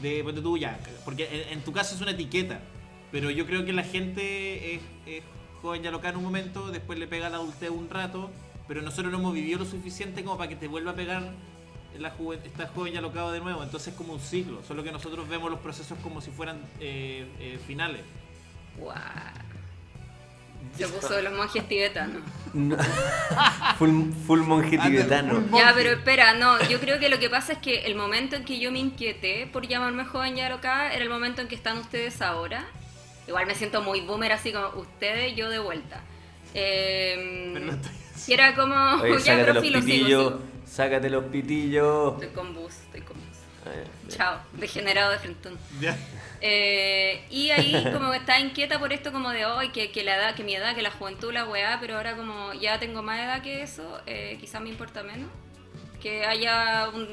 de ponte tú ya, porque en, en tu caso es una etiqueta, pero yo creo que la gente es, es joven ya loca en un momento, después le pega la adultez un rato, pero nosotros no hemos vivido lo suficiente como para que te vuelva a pegar la juven, esta joven ya locado de nuevo, entonces es como un ciclo, solo que nosotros vemos los procesos como si fueran eh, eh, finales. Guau. Se puso los monjes tibetanos. No. full, full monje tibetano. Ya, pero espera, no, yo creo que lo que pasa es que el momento en que yo me inquieté por llamarme joven ya loca era el momento en que están ustedes ahora. Igual me siento muy boomer así como ustedes, yo de vuelta. Eh, Pero lo estoy y era como, Oye, ya, sácate los filo, pitillos, sigo. sácate los pitillos. Estoy con bus, estoy con bus. Chao, degenerado de frentón. Ya. Eh, y ahí como que estaba inquieta por esto como de hoy, que, que la edad, que mi edad, que la juventud, la weá, pero ahora como ya tengo más edad que eso, eh, quizás me importa menos. Que haya un,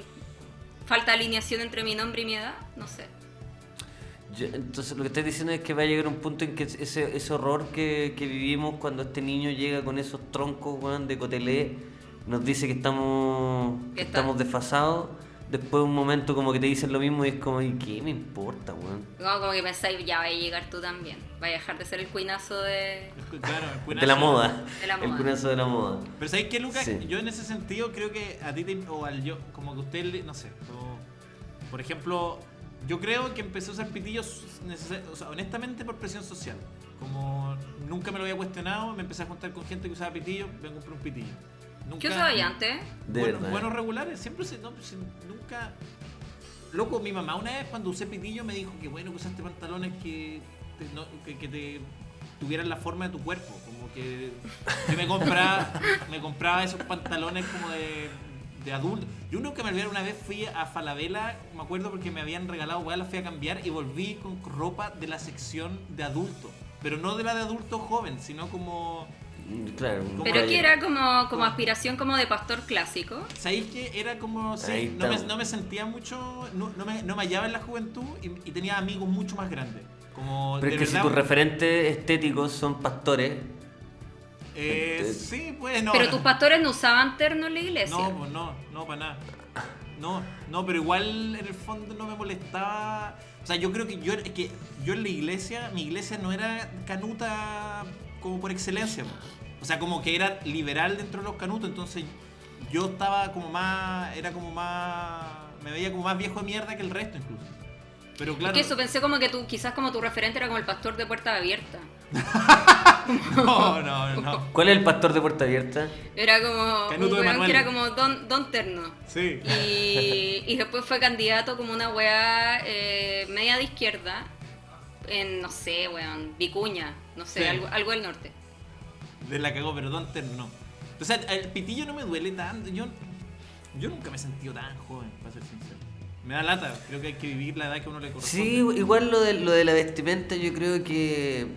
falta de alineación entre mi nombre y mi edad, no sé. Yo- entonces lo que estás diciendo es que va a llegar un punto en que ese, ese horror que, que vivimos cuando este niño llega con esos troncos weón, de cotelé, nos dice que estamos, que estamos desfasados, después un momento como que te dicen lo mismo y es como, ¿y qué me importa, weón? Como, como que pensáis, ya vaya a llegar tú también. Vaya a dejar de ser el cuinazo de... Claro, el cuinazo. De la moda. De la El moda. cunazo de la moda. Pero ¿sabéis qué, Lucas? Sí. Yo en ese sentido creo que a ti te, o al yo, como que usted, no sé, o- por ejemplo, yo creo que empecé a usar pitillos, o sea, honestamente por presión social. Como nunca me lo había cuestionado, me empecé a juntar con gente que usaba pitillos, vengo a comprar un pitillo. Nunca, ¿Qué usaba ya antes? De bueno, verdad. buenos regulares, siempre se, no, nunca. Loco, mi mamá una vez cuando usé pitillo me dijo que bueno que usaste pantalones que te, no- que, que te tuvieran la forma de tu cuerpo. Como que yo me compraba, me compraba esos pantalones como de, de adulto. Yo nunca me olvidé una vez fui a Falabella, me acuerdo porque me habían regalado weá, la fui a cambiar y volví con ropa de la sección de adulto. Pero no de la de adulto joven, sino como Mm, Claro. Pero que era como, como aspiración como de pastor clásico. ¿Sabéis que era como, sí, no me, no me sentía mucho, no, no me, no me hallaba en la juventud y, y tenía amigos mucho más grandes. Como, Pero de es que si verdad, tus referentes estéticos son pastores, eh, sí, pues no. Pero tus pastores no usaban terno en la iglesia. No, pues no, no, para nada. No, no, pero igual en el fondo no me molestaba. O sea, yo creo que yo, es que yo en la iglesia, mi iglesia no era canuta como por excelencia. O sea, como que era liberal dentro de los canutos, entonces yo estaba como más, era como más, me veía como más viejo de mierda que el resto incluso. Pero claro, Es que eso pensé como que tú, quizás como tu referente era como el pastor de puerta abierta. no, no, no. ¿cuál es el pastor de puerta abierta? Era como Canuto un weón que era como don, don terno. Sí. Y, y después fue candidato como una weá eh, media de izquierda en, no sé, weón, Vicuña, no sé, Sí. algo, algo del norte. De la cagó, pero Donter no. O sea, el pitillo no me duele tanto. Yo, yo nunca me he sentido tan joven, para ser sincero. Me da lata, creo que hay que vivir la edad que uno le corresponde. Sí, igual lo de, lo de la vestimenta yo creo que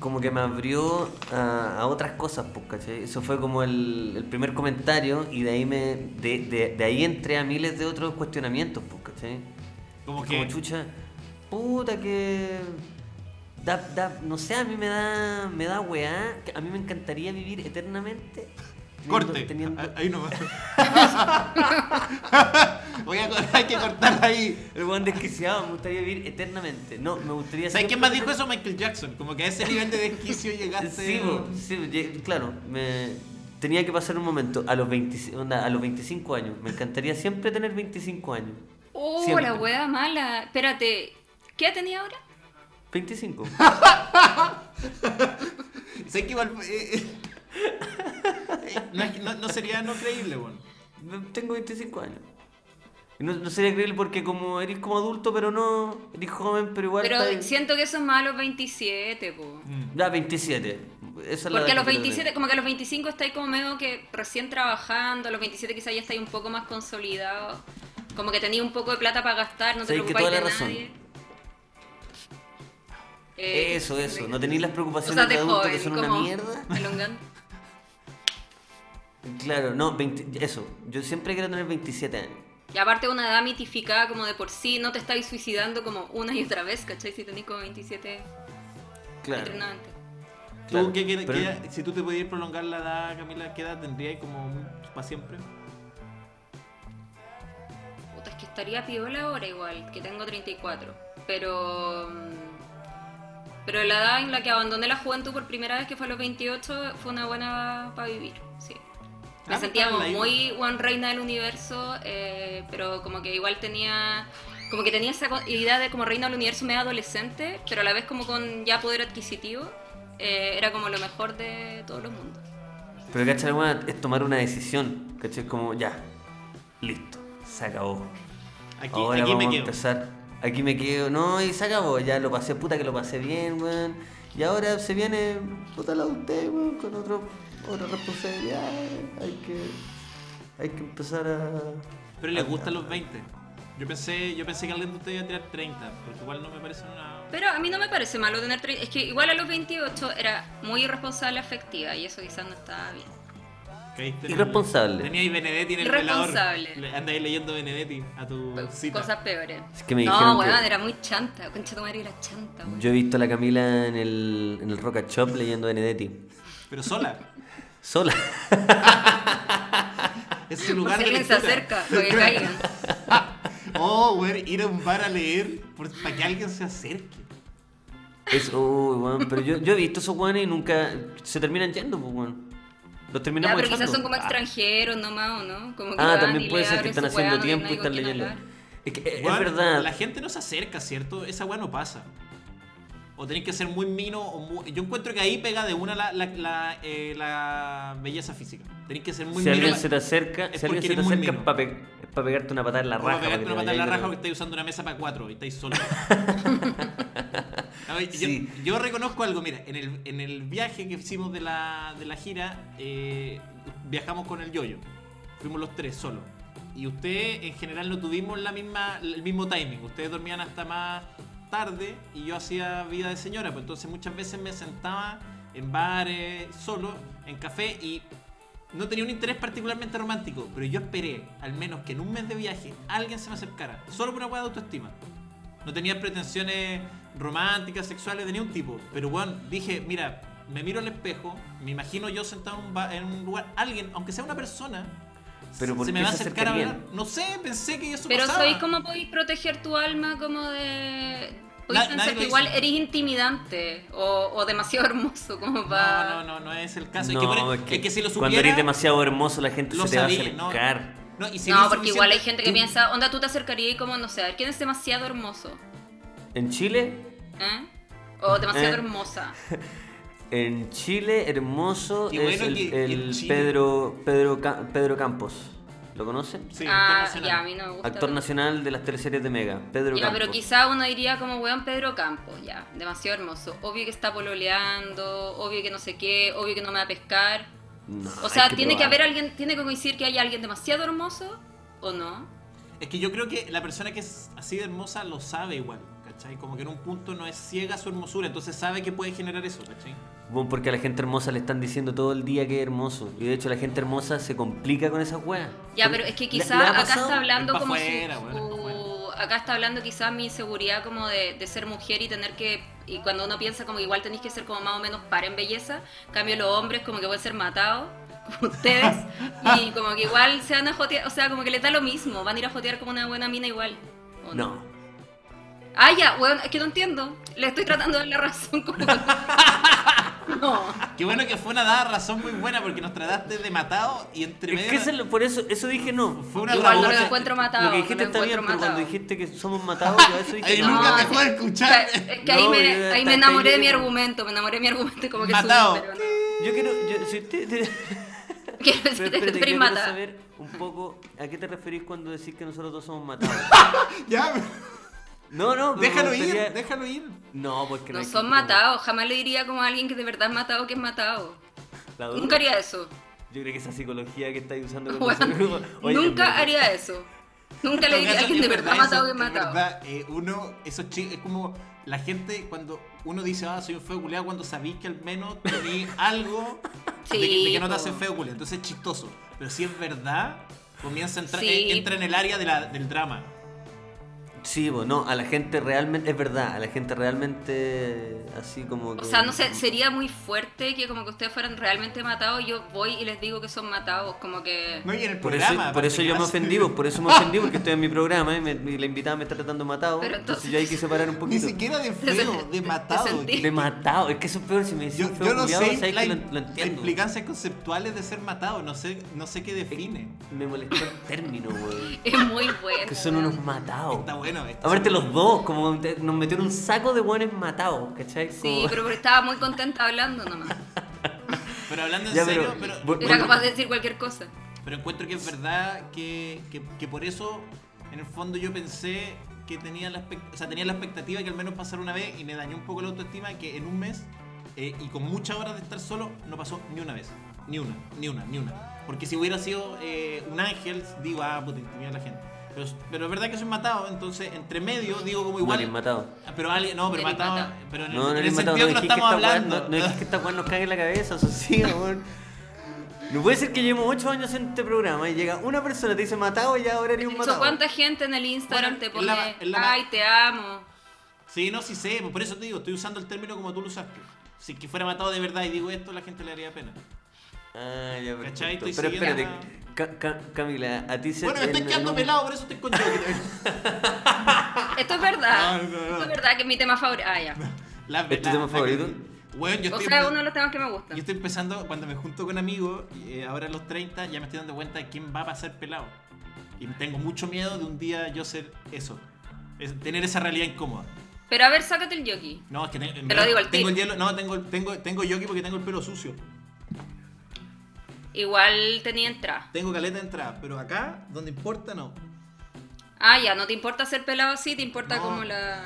como que me abrió a, a otras cosas, pues, ¿cachai? Eso fue como el, el primer comentario y de ahí me de, de- de ahí entré a miles de otros cuestionamientos, pues, ¿cachai? Como Es que. Como chucha, puta que... Da, da- no sé, a mí me da, me da weá, que a mí me encantaría vivir eternamente. Corte. teniendo- Ah, Ahí no Voy a, hay que cortar ahí. El weón desquiciado, me gustaría vivir eternamente. No, me gustaría ¿Sabes quién más dijo eso? Michael Jackson. Como que a ese nivel de desquicio llegaste. Sí, bo, sí, claro, me tenía que pasar un momento a los 20 onda, a los 25 años. Me encantaría siempre tener 25 años. Oh, Siempre. la weá mala. Espérate, ¿qué edad tenía ahora? 25. ¿Sabes que igual. eh, eh, no, no- no sería no creíble, bueno. Tengo 25 años. No, no sería creíble porque como eres como adulto, pero no, eres joven, pero igual... Pero estás- siento que eso es más a los 27, po. Ya, 27. Esa es la Porque a edad los que quiero 27, tener. como que a los 25 estáis como medio que recién trabajando, a los 27 quizás ya estáis un poco más consolidados, como que tenéis un poco de plata para gastar, no te que preocupáis de la razón. nadie. Eh, Eso, eso. No tenéis las o preocupaciones sea, de de adulto joven, que son como una mierda. elongando. Claro, no, 20 eso. Yo siempre quiero tener 27 años. Y aparte una edad mitificada como de por sí, no te estáis suicidando como una y otra vez, ¿cachai? Si tenéis como 27 Claro. eternamente. claro. ¿Tú, qué, qué- Pero- qué- si tú te pudieras prolongar la edad, Camila, ¿qué edad tendrías como para siempre? Puta, es que estaría piola ahora igual, que tengo 34. Pero. mm, Pero la edad en la que abandoné la juventud por primera vez, que fue a los 28, fue una buena para vivir, sí. Me Ah, sentía como muy one reina del universo, eh, pero como que igual tenía. Como que tenía esa idea de como reina del universo medio adolescente, pero a la vez como con ya poder adquisitivo. eh, era como lo mejor de todos los mundos. Pero ¿cachai? Bueno, es tomar una decisión. ¿Cachai? Como ya, listo, se acabó. Aquí, Ahora aquí vamos me a quedo. empezar. Aquí me quedo. No, y se acabó. Ya lo pasé, puta que lo pasé bien, weón. Y ahora se viene, puta la de usted, weón, con otro, otra responsabilidad. Hay que, hay que empezar a... Pero le gustan los 20. Yo pensé, yo pensé que alguien de ustedes iba a tirar 30, porque igual no me parece una. Pero a mí no me parece malo tener 30. Es que igual a los 28 era muy irresponsable afectiva y eso quizás no estaba bien. Irresponsable. Tenía ahí Benedetti en el. Irresponsable. Ahí leyendo Benedetti a tu cita. Cosas peores. Es que me dijeron no, que- weón, era muy chanta. Concha tu madre era chanta, weón. Yo he visto a la Camila en el, en el Rocket Shop leyendo Benedetti. Pero sola. Sola. Es su Por lugar si de alguien se lectura. acerca, para que caigan. Oh, weón, ir a un bar a leer para que alguien se acerque. Es, uy, weón, pero yo, yo he visto esos weones y nunca se terminan yendo, pues, weón. Los Ya, terminamos pero quizás echando. son como Ah. extranjeros nomás, ¿o no? Como que Ah, van también y puede ser que están haciendo tiempo y están leyendo. Es que es Weón, verdad. La gente no se acerca, ¿cierto? Esa weá no pasa. O tenéis que ser muy mino o muy... Yo encuentro que ahí pega de una la, la, la, eh, la belleza física. Tenéis que ser muy si mino. alguien pa- se te acerca, es si alguien se te acerca mino. es para pegarte una patada en la raja. para pegarte una te pata en la raja porque estáis usando una mesa para cuatro y estáis solos. Ver, yo- Sí. yo, reconozco algo, mira, en el, en el viaje que hicimos de la, de la gira, eh, viajamos con el yoyo. Fuimos los tres solos. Y ustedes en general no tuvimos la misma, el mismo timing. Ustedes dormían hasta más tarde y yo hacía vida de señora. Pues entonces muchas veces me sentaba en bares, solo, en café y no tenía un interés particularmente romántico. Pero yo esperé, al menos que en un mes de viaje, alguien se me acercara. Solo por una hueá de autoestima. No tenía pretensiones románticas, sexuales de ningún tipo. Pero bueno, dije, mira, me miro al espejo, me imagino yo sentado en un, ba- en un lugar, alguien, aunque sea una persona, Pero ¿por se me va a acercar a hablar. No sé, pensé que eso Pero pasaba. soy como podéis proteger tu alma como de... Podéis Na- nadie pensar lo que igual eres intimidante o, o demasiado hermoso como para... No, no, no, no es el caso. No, es, que, por- es que es que si lo supiera, cuando eres demasiado hermoso la gente lo se te va a no. acercar. No, y si No, eres porque igual hay gente que piensa, onda, tú te acercarías y como, no sé, a ver, ¿quién es demasiado hermoso? En Chile, ¿Eh? O demasiado Eh. hermosa. en Chile hermoso Y es bueno el, el Pedro Pedro Pedro Campos. ¿Lo conocen? Sí, ah, actor nacional. ya, a mí no me gusta. Actor pero- nacional de las teleseries de Mega, Pedro Ya, Campos. pero quizá uno diría como, weón, Pedro Campos, ya, demasiado hermoso. Obvio que está pololeando, obvio que no sé qué, obvio que no me va a pescar. No, O hay sea, tiene que haber alguien, tiene que coincidir que haya alguien demasiado hermoso o no. Es que yo creo que la persona que es así de hermosa lo sabe igual, ¿cachai? Como que en un punto no es ciega su hermosura, entonces sabe que puede generar eso, ¿cachai? Bueno, porque a la gente hermosa le están diciendo todo el día que es hermoso. Y de hecho la gente hermosa se complica con esas weas. Ya, pero es que ¿Le- quizá le ha acá está hablando como pa' afuera. acá está hablando quizás mi inseguridad como de, de ser mujer y tener que y cuando uno piensa como que igual tenéis que ser como más o menos par en belleza, en cambio los hombres como que pueden ser matados como ustedes y como que igual se van a jotear, o sea, como que les da lo mismo, van a ir a jotear como una buena mina igual. ¿o No. Ah, ya, weón, es que no entiendo. Le estoy tratando de dar la razón como No. Qué bueno que fue una dada razón muy buena porque nos trataste de matado y entre Es medio... que es lo- por eso, eso dije no. Fue una Igual no lo encuentro matado. Lo que dijiste no está bien, pero cuando dijiste que somos matados, yo eso dije Ay, no. nunca No, dejó de es escuchar. que- Es que ahí No, me, ahí me enamoré de mi argumento, me enamoré de mi argumento como que Matado. subí, pero no. Yo quiero, yo, si usted, te- Quiero pero decirte que espérate, quiero saber un poco a qué te referís cuando decís que nosotros dos somos matados. Ya, No, no, déjalo ir, déjalo ir. No, porque No hay son que- matados, jamás le diría como a alguien que de verdad es matado que es matado. Nunca haría eso. Yo creo que esa psicología que estáis usando con Bueno, Oye, nunca verdad- haría eso. Nunca le diría a alguien de verdad eso, matado que es es matado. verdad, eh, uno, esos chi- es como la gente cuando uno dice, ah, soy un feo culiado, cuando sabís que al menos tenés algo de, que, de que no te po. hacen feo culiado. Entonces es chistoso. Pero si es verdad, comienza a entrar, Sí. eh, entra en el área de la- del drama. Sí, bueno, a la gente realmente, es verdad, a la gente realmente así como que... O sea, no sé, sería muy fuerte que como que ustedes fueran realmente matados yo voy y les digo que son matados, como que... No, y en el Por eso, programa. por eso yo que me ofendí, por eso me ofendí, porque estoy en mi programa y, me- y la invitada me está tratando matado. Pero entonces, entonces- yo ahí quise parar un Ni poquito. siquiera de feo, de matado. De matado, es que eso es peor si me decís Yo, feo yo no sé la, que lo, entiendo. implicancias conceptuales de ser matado, no sé, no sé qué define. Me molestó el término, güey. Es muy bueno. Que son unos matados. Está bueno. Está Aparte bueno. los dos, como nos metieron un saco de buenos matados, ¿cachai? Sí, pero porque estaba muy contenta hablando nomás. Pero hablando en Ya, serio, pero- Era capaz de decir cualquier cosa. pero encuentro que es verdad que, que, que por eso, en el fondo, yo pensé que tenía la, expect- o sea, tenía la expectativa que al menos pasara una vez y me dañó un poco la autoestima que en un mes eh, y con muchas horas de estar solo no pasó ni una vez. Ni una, ni una, ni una. Porque si hubiera sido eh, un ángel, digo, ah, puta, intimidar a la gente. Pero es verdad que soy matado, entonces entre medio digo como No igual. eres matado. Pero alguien, no, pero matado. matado. Pero en, No, el, no en el matado. sentido No que no estamos que esta weá- hablando. no- no dijiste que esta weá nos cague en la cabeza, socia, weón. No puede ser que llevemos 8 años en este programa y llega una persona, te dice matado y ya ahora eres un Eso, matado. ¿Cuánta gente en el Instagram Bueno, te pone, la- ay, te amo? Sí, no, sí sé, por eso te digo, estoy usando el término como tú lo usaste. Si que fuera matado de verdad y digo esto, la gente le haría pena. Ah, ya. ¿Cachai? Estoy Pero espérate, Ca- Ca- Camila, a ti se Bueno, me estoy quedando pelado, por eso estoy con. Esto es verdad. No, no, no. Esto es verdad que es mi tema favorito. Ah, ya. La- ¿Es tu la- tema la- favorito? Bueno, yo O estoy, sea, uno de los temas que me gustan. yo estoy empezando, cuando me junto con amigos, eh, ahora a los 30, ya me estoy dando cuenta de quién va a pasar pelado. Y tengo mucho miedo de un día yo ser eso. Es tener esa realidad incómoda. Pero a ver, sácate el jockey. No, es que te- en Te lo digo al tengo el hielo, no, tengo, tengo, tengo yoki porque tengo el pelo sucio. Igual tenía entrada. Tengo caleta de entrada, pero acá, donde importa, no. Ah, ya, no te importa ser pelado así, te importa No. como la.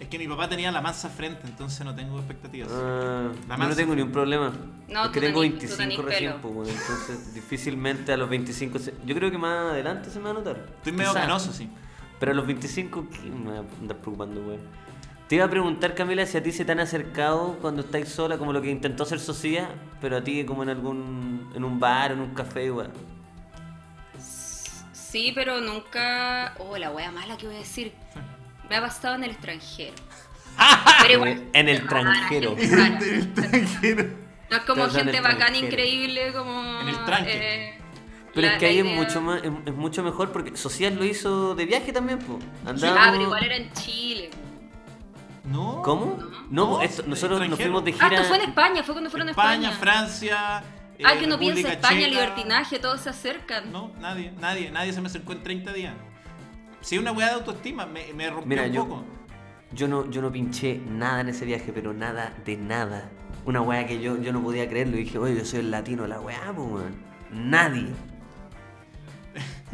Es que mi papá tenía la mansa frente, entonces no tengo expectativas. Ah, La yo no mansa. tengo ni un problema. No, es que tú tengo tenís- tú 25 tenís recién, pelo. pues, bueno, entonces difícilmente a los 25. se- Yo creo que más adelante se me va a notar. Estoy medio Quizá. canoso, sí. Pero a los 25, ¿quién me va a andar preocupando, weón? Te iba a preguntar, Camila, si a ti se te han acercado cuando estáis sola, como lo que intentó hacer Socia, pero a ti como en algún en un bar, en un café, weón. Sí, pero nunca. Oh, la wea mala que voy a decir. Me ha pasado en el extranjero. Pero igual. En el extranjero. gente rara. Extranjero. No es como en gente el bacán, extranjero. increíble, como. En el tranque. eh, Pero la- es que ahí es mucho más, es, es mucho mejor porque Social lo hizo de viaje también, pues. Ah, pero igual era en Chile. No. ¿Cómo? No. No, No, esto- nosotros nos fuimos de Ah, gira. esto fue en España, fue cuando fueron a España, España. Francia. eh, Ah, que uno piensa España, Checa. libertinaje, todos se acercan. No, nadie, nadie, nadie se me acercó en 30 días. Si es una weá de autoestima, me, me rompió Mira, un yo- poco. Yo no, yo no pinché nada en ese viaje, pero nada de nada. Una weá que yo, yo no podía creerlo. Y dije, oye, yo soy el latino la weá, pues, weón. Nadie.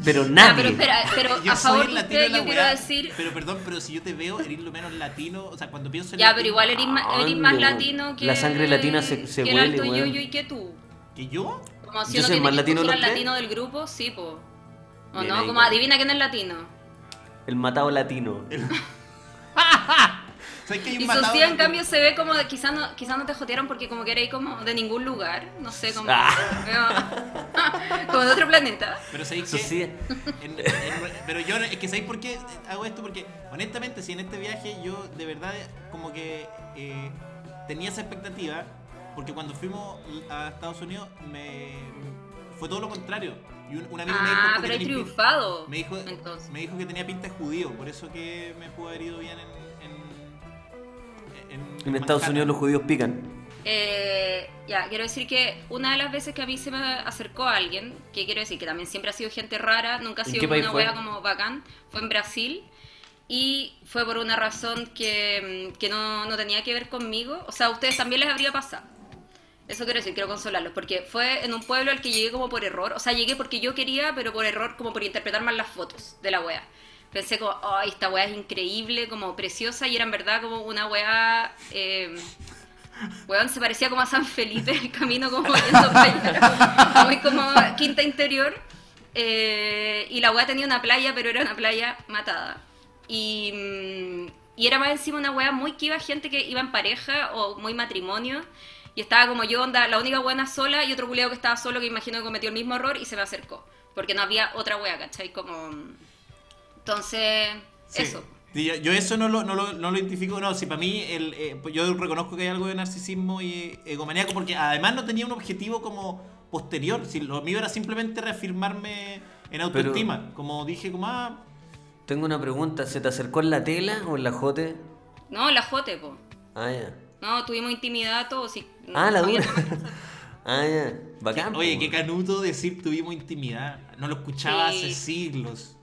Pero Ah, nadie. pero espera, pero Yo a favor el de usted, yo quiero decir. Pero perdón, pero si yo te veo, eres lo menos latino. O sea, cuando pienso en Ya, latino, pero igual eres más, eres más latino que. la sangre latina se- se que el huele, alto weón. yo y que tú. ¿Que yo? Como si Yo uno soy más latino los del grupo, sí, po. ¿O Bien no? ahí, Como adivina quién es latino. El matado latino. ¿Sabes que hay un Y matado Socia, en cambio, se ve como de, quizás no, quizás no te jotearon porque como que eres como de ningún lugar. No sé, como. Ah. como de otro planeta. Pero ¿sabéis que sí. en- en- pero yo, es que ¿sabéis por qué hago esto? Porque honestamente, si en este viaje yo de verdad como que eh, tenía esa expectativa, porque cuando fuimos a Estados Unidos me fue todo lo contrario. Y un, un amigo me dijo, Ah, "¿Por qué pero pin-?" triunfado. me dijo, Entonces. me dijo que tenía pinta de judío, por eso que me pudo haber ido bien en, en, Estados. Unidos los judíos pican. Eh, ya, quiero decir que una de las veces que a mí se me acercó alguien, que quiero decir que también siempre ha sido gente rara, nunca ha ¿En sido una wea como bacán, fue en Brasil. Y fue por una razón que, mm, que no, no tenía que ver conmigo. O sea, a ustedes también les habría pasado. Eso quiero decir, quiero consolarlos, porque fue en un pueblo al que llegué como por error. O sea, llegué porque yo quería, pero por error, como por interpretar mal las fotos de la wea. Pensé como, ay, esta wea es increíble, como preciosa, y era en verdad como una wea... eh, Weón, se parecía como a San Felipe, el camino como yendo para allá, muy como quinta interior. Eh, y la weá tenía una playa, pero era una playa matada. Y, mm, y era más encima una weá muy que iba gente que iba en pareja o muy matrimonio. Y estaba como yo, onda, la única buena sola y otro culiado que estaba solo que imagino que cometió el mismo error y se me acercó. Porque no había otra wea, ¿cachai? Como... Entonces, Sí. eso. Yo, yo eso no lo, no, lo, no lo identifico, no, si para mí el, eh, pues yo reconozco que hay algo de narcisismo y egomaníaco porque además no tenía un objetivo como posterior, si lo mío era simplemente reafirmarme en autoestima, como dije como ah, Tengo una pregunta, ¿se te acercó en la tela o en la jote? No, la jote, po. Ah, ya. No, tuvimos intimidad todos. Sí, no, Ah, la dura. ah, ya. Bacán. oye, po, qué canuto decir tuvimos intimidad, no lo escuchaba Sí. hace siglos.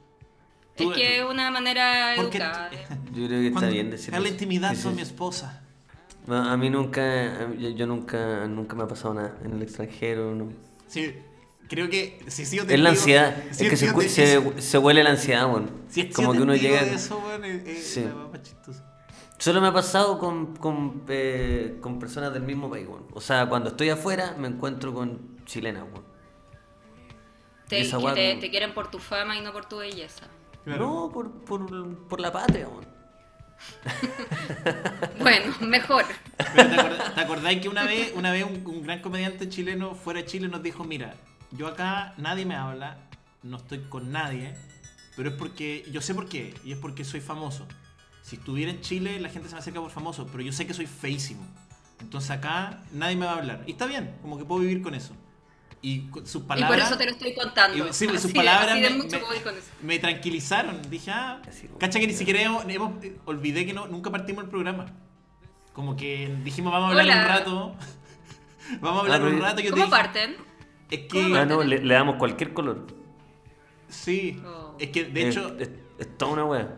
Es Tú- que es una manera ¿Por qué educada. t- Yo creo que está bien decir a la intimidad Sí, con sí. mi esposa. No, a mí nunca, yo, yo nunca, nunca me ha pasado nada en el extranjero. No. Sí, creo que si sido Es la ansiedad, si es que se, se, se huele la ansiedad, sido Como que uno llega. eso, weón, es- es Sí. Solo me ha pasado con, con, eh, con personas del mismo país, weón. O sea, cuando estoy afuera me encuentro con chilenas. Te, te, como- te quieren por tu fama y no por tu belleza. Claro. No, por, por, por la patria, weón. Bueno, mejor. Pero ¿te, acordás, te acordáis que una vez, una vez un, un gran comediante chileno fuera de Chile nos dijo, mira, yo acá nadie me habla, no estoy con nadie, pero es porque, yo sé por qué, y es porque soy famoso. Si estuviera en Chile, la gente se me acerca por famoso, pero yo sé que soy feísimo. Entonces acá nadie me va a hablar. Y está bien, como que puedo vivir con eso. Y sus Y palabras... por eso te lo estoy contando. y- sí, sus Así de- palabras de me, tranquilizaron. Dije, ah, cacha que ni siquiera hemos, hemos- eh, olvidé que no, nunca partimos el programa. Como que dijimos, vamos a hablar Hola. un rato. vamos a hablar Ah, un rato. y te ¿Cómo dije, parten? Es ¿Cómo que, Ah, no, le, le damos cualquier color. sí, Oh. es que de Es- hecho Es, es toda una wea.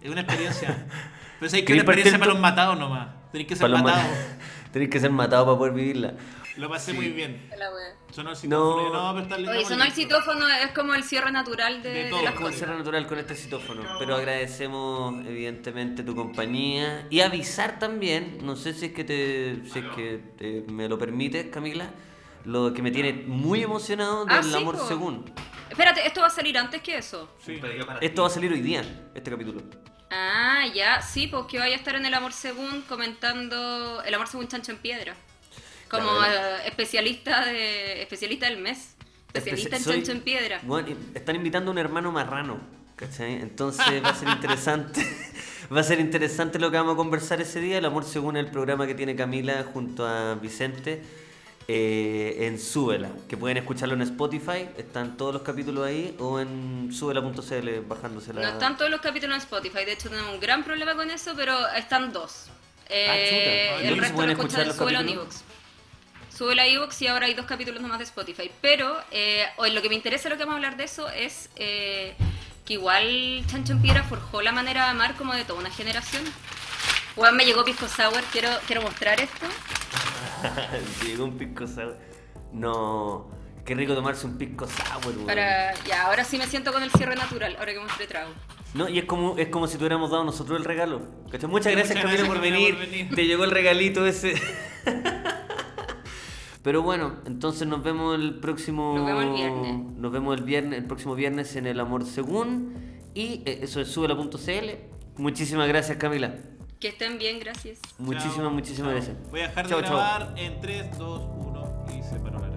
es una experiencia. Pero es que ¿Queréis una experiencia para los matados nomás. Tenéis que ser matados. Tenés que ser matado para poder vivirla. Lo pasé muy bien. Sonó el citófono. No. No, pero está Oye, sonó el citófono, es como el cierre natural de, De de todo, las Como el cierre natural con este citófono. Pero agradecemos evidentemente tu compañía. Y avisar también, no sé si es que te, si es que te- me lo permites, Camila, lo que me tiene muy emocionado del Ah, sí, amor po. según. Espérate, ¿esto va a salir antes que eso? Sí. Esto va a salir hoy día, este capítulo. Ah, ya, sí, pues que vaya a estar en El Amor Según comentando El Amor Según Chancho en Piedra. Como eh, especialista de especialista del mes. Especialista en Chancho en Piedra. Bueno, están invitando a un hermano marrano, ¿cachai? Entonces va a ser interesante. va a ser interesante lo que vamos a conversar ese día. El amor según el programa que tiene Camila junto a Vicente eh, en Súbela, que pueden escucharlo en Spotify. Están todos los capítulos ahí o en súbela.cl bajándose la. No están todos los capítulos en Spotify, de hecho tenemos un gran problema con eso, pero están dos. Eh, Ah, chuta. ¿Y dónde el resto lo escuchan en capítulos? iVoox. Súbelo a iVoox y ahora hay dos capítulos nomás de Spotify. Pero eh, hoy lo que me interesa, lo que vamos a hablar de eso, es eh, que igual Chancho en Piedra forjó la manera de amar como de toda una generación. Juan me llegó Pisco Sour, quiero, quiero mostrar esto. Llegó un pisco sour. No, qué rico tomarse un pisco sour, weón. Para, ya, ahora sí me siento con el cierre natural, ahora que mostré trago. No, y es como, es como si te hubiéramos dado nosotros el regalo. ¿cachai? Muchas Sí, gracias, muchas gracias, por, venir. por venir. Te llegó el regalito ese. Pero bueno, entonces nos vemos el próximo. Nos vemos el viernes. Nos vemos el viernes, el próximo viernes en El Amor Según. Y eh, eso es subela.cl. Muchísimas gracias, Camila. Que estén bien, gracias. Muchísimas, Chao, muchísimas chao. gracias. Voy a dejar Chao, de chao. grabar en 3, 2, 1 y se paró la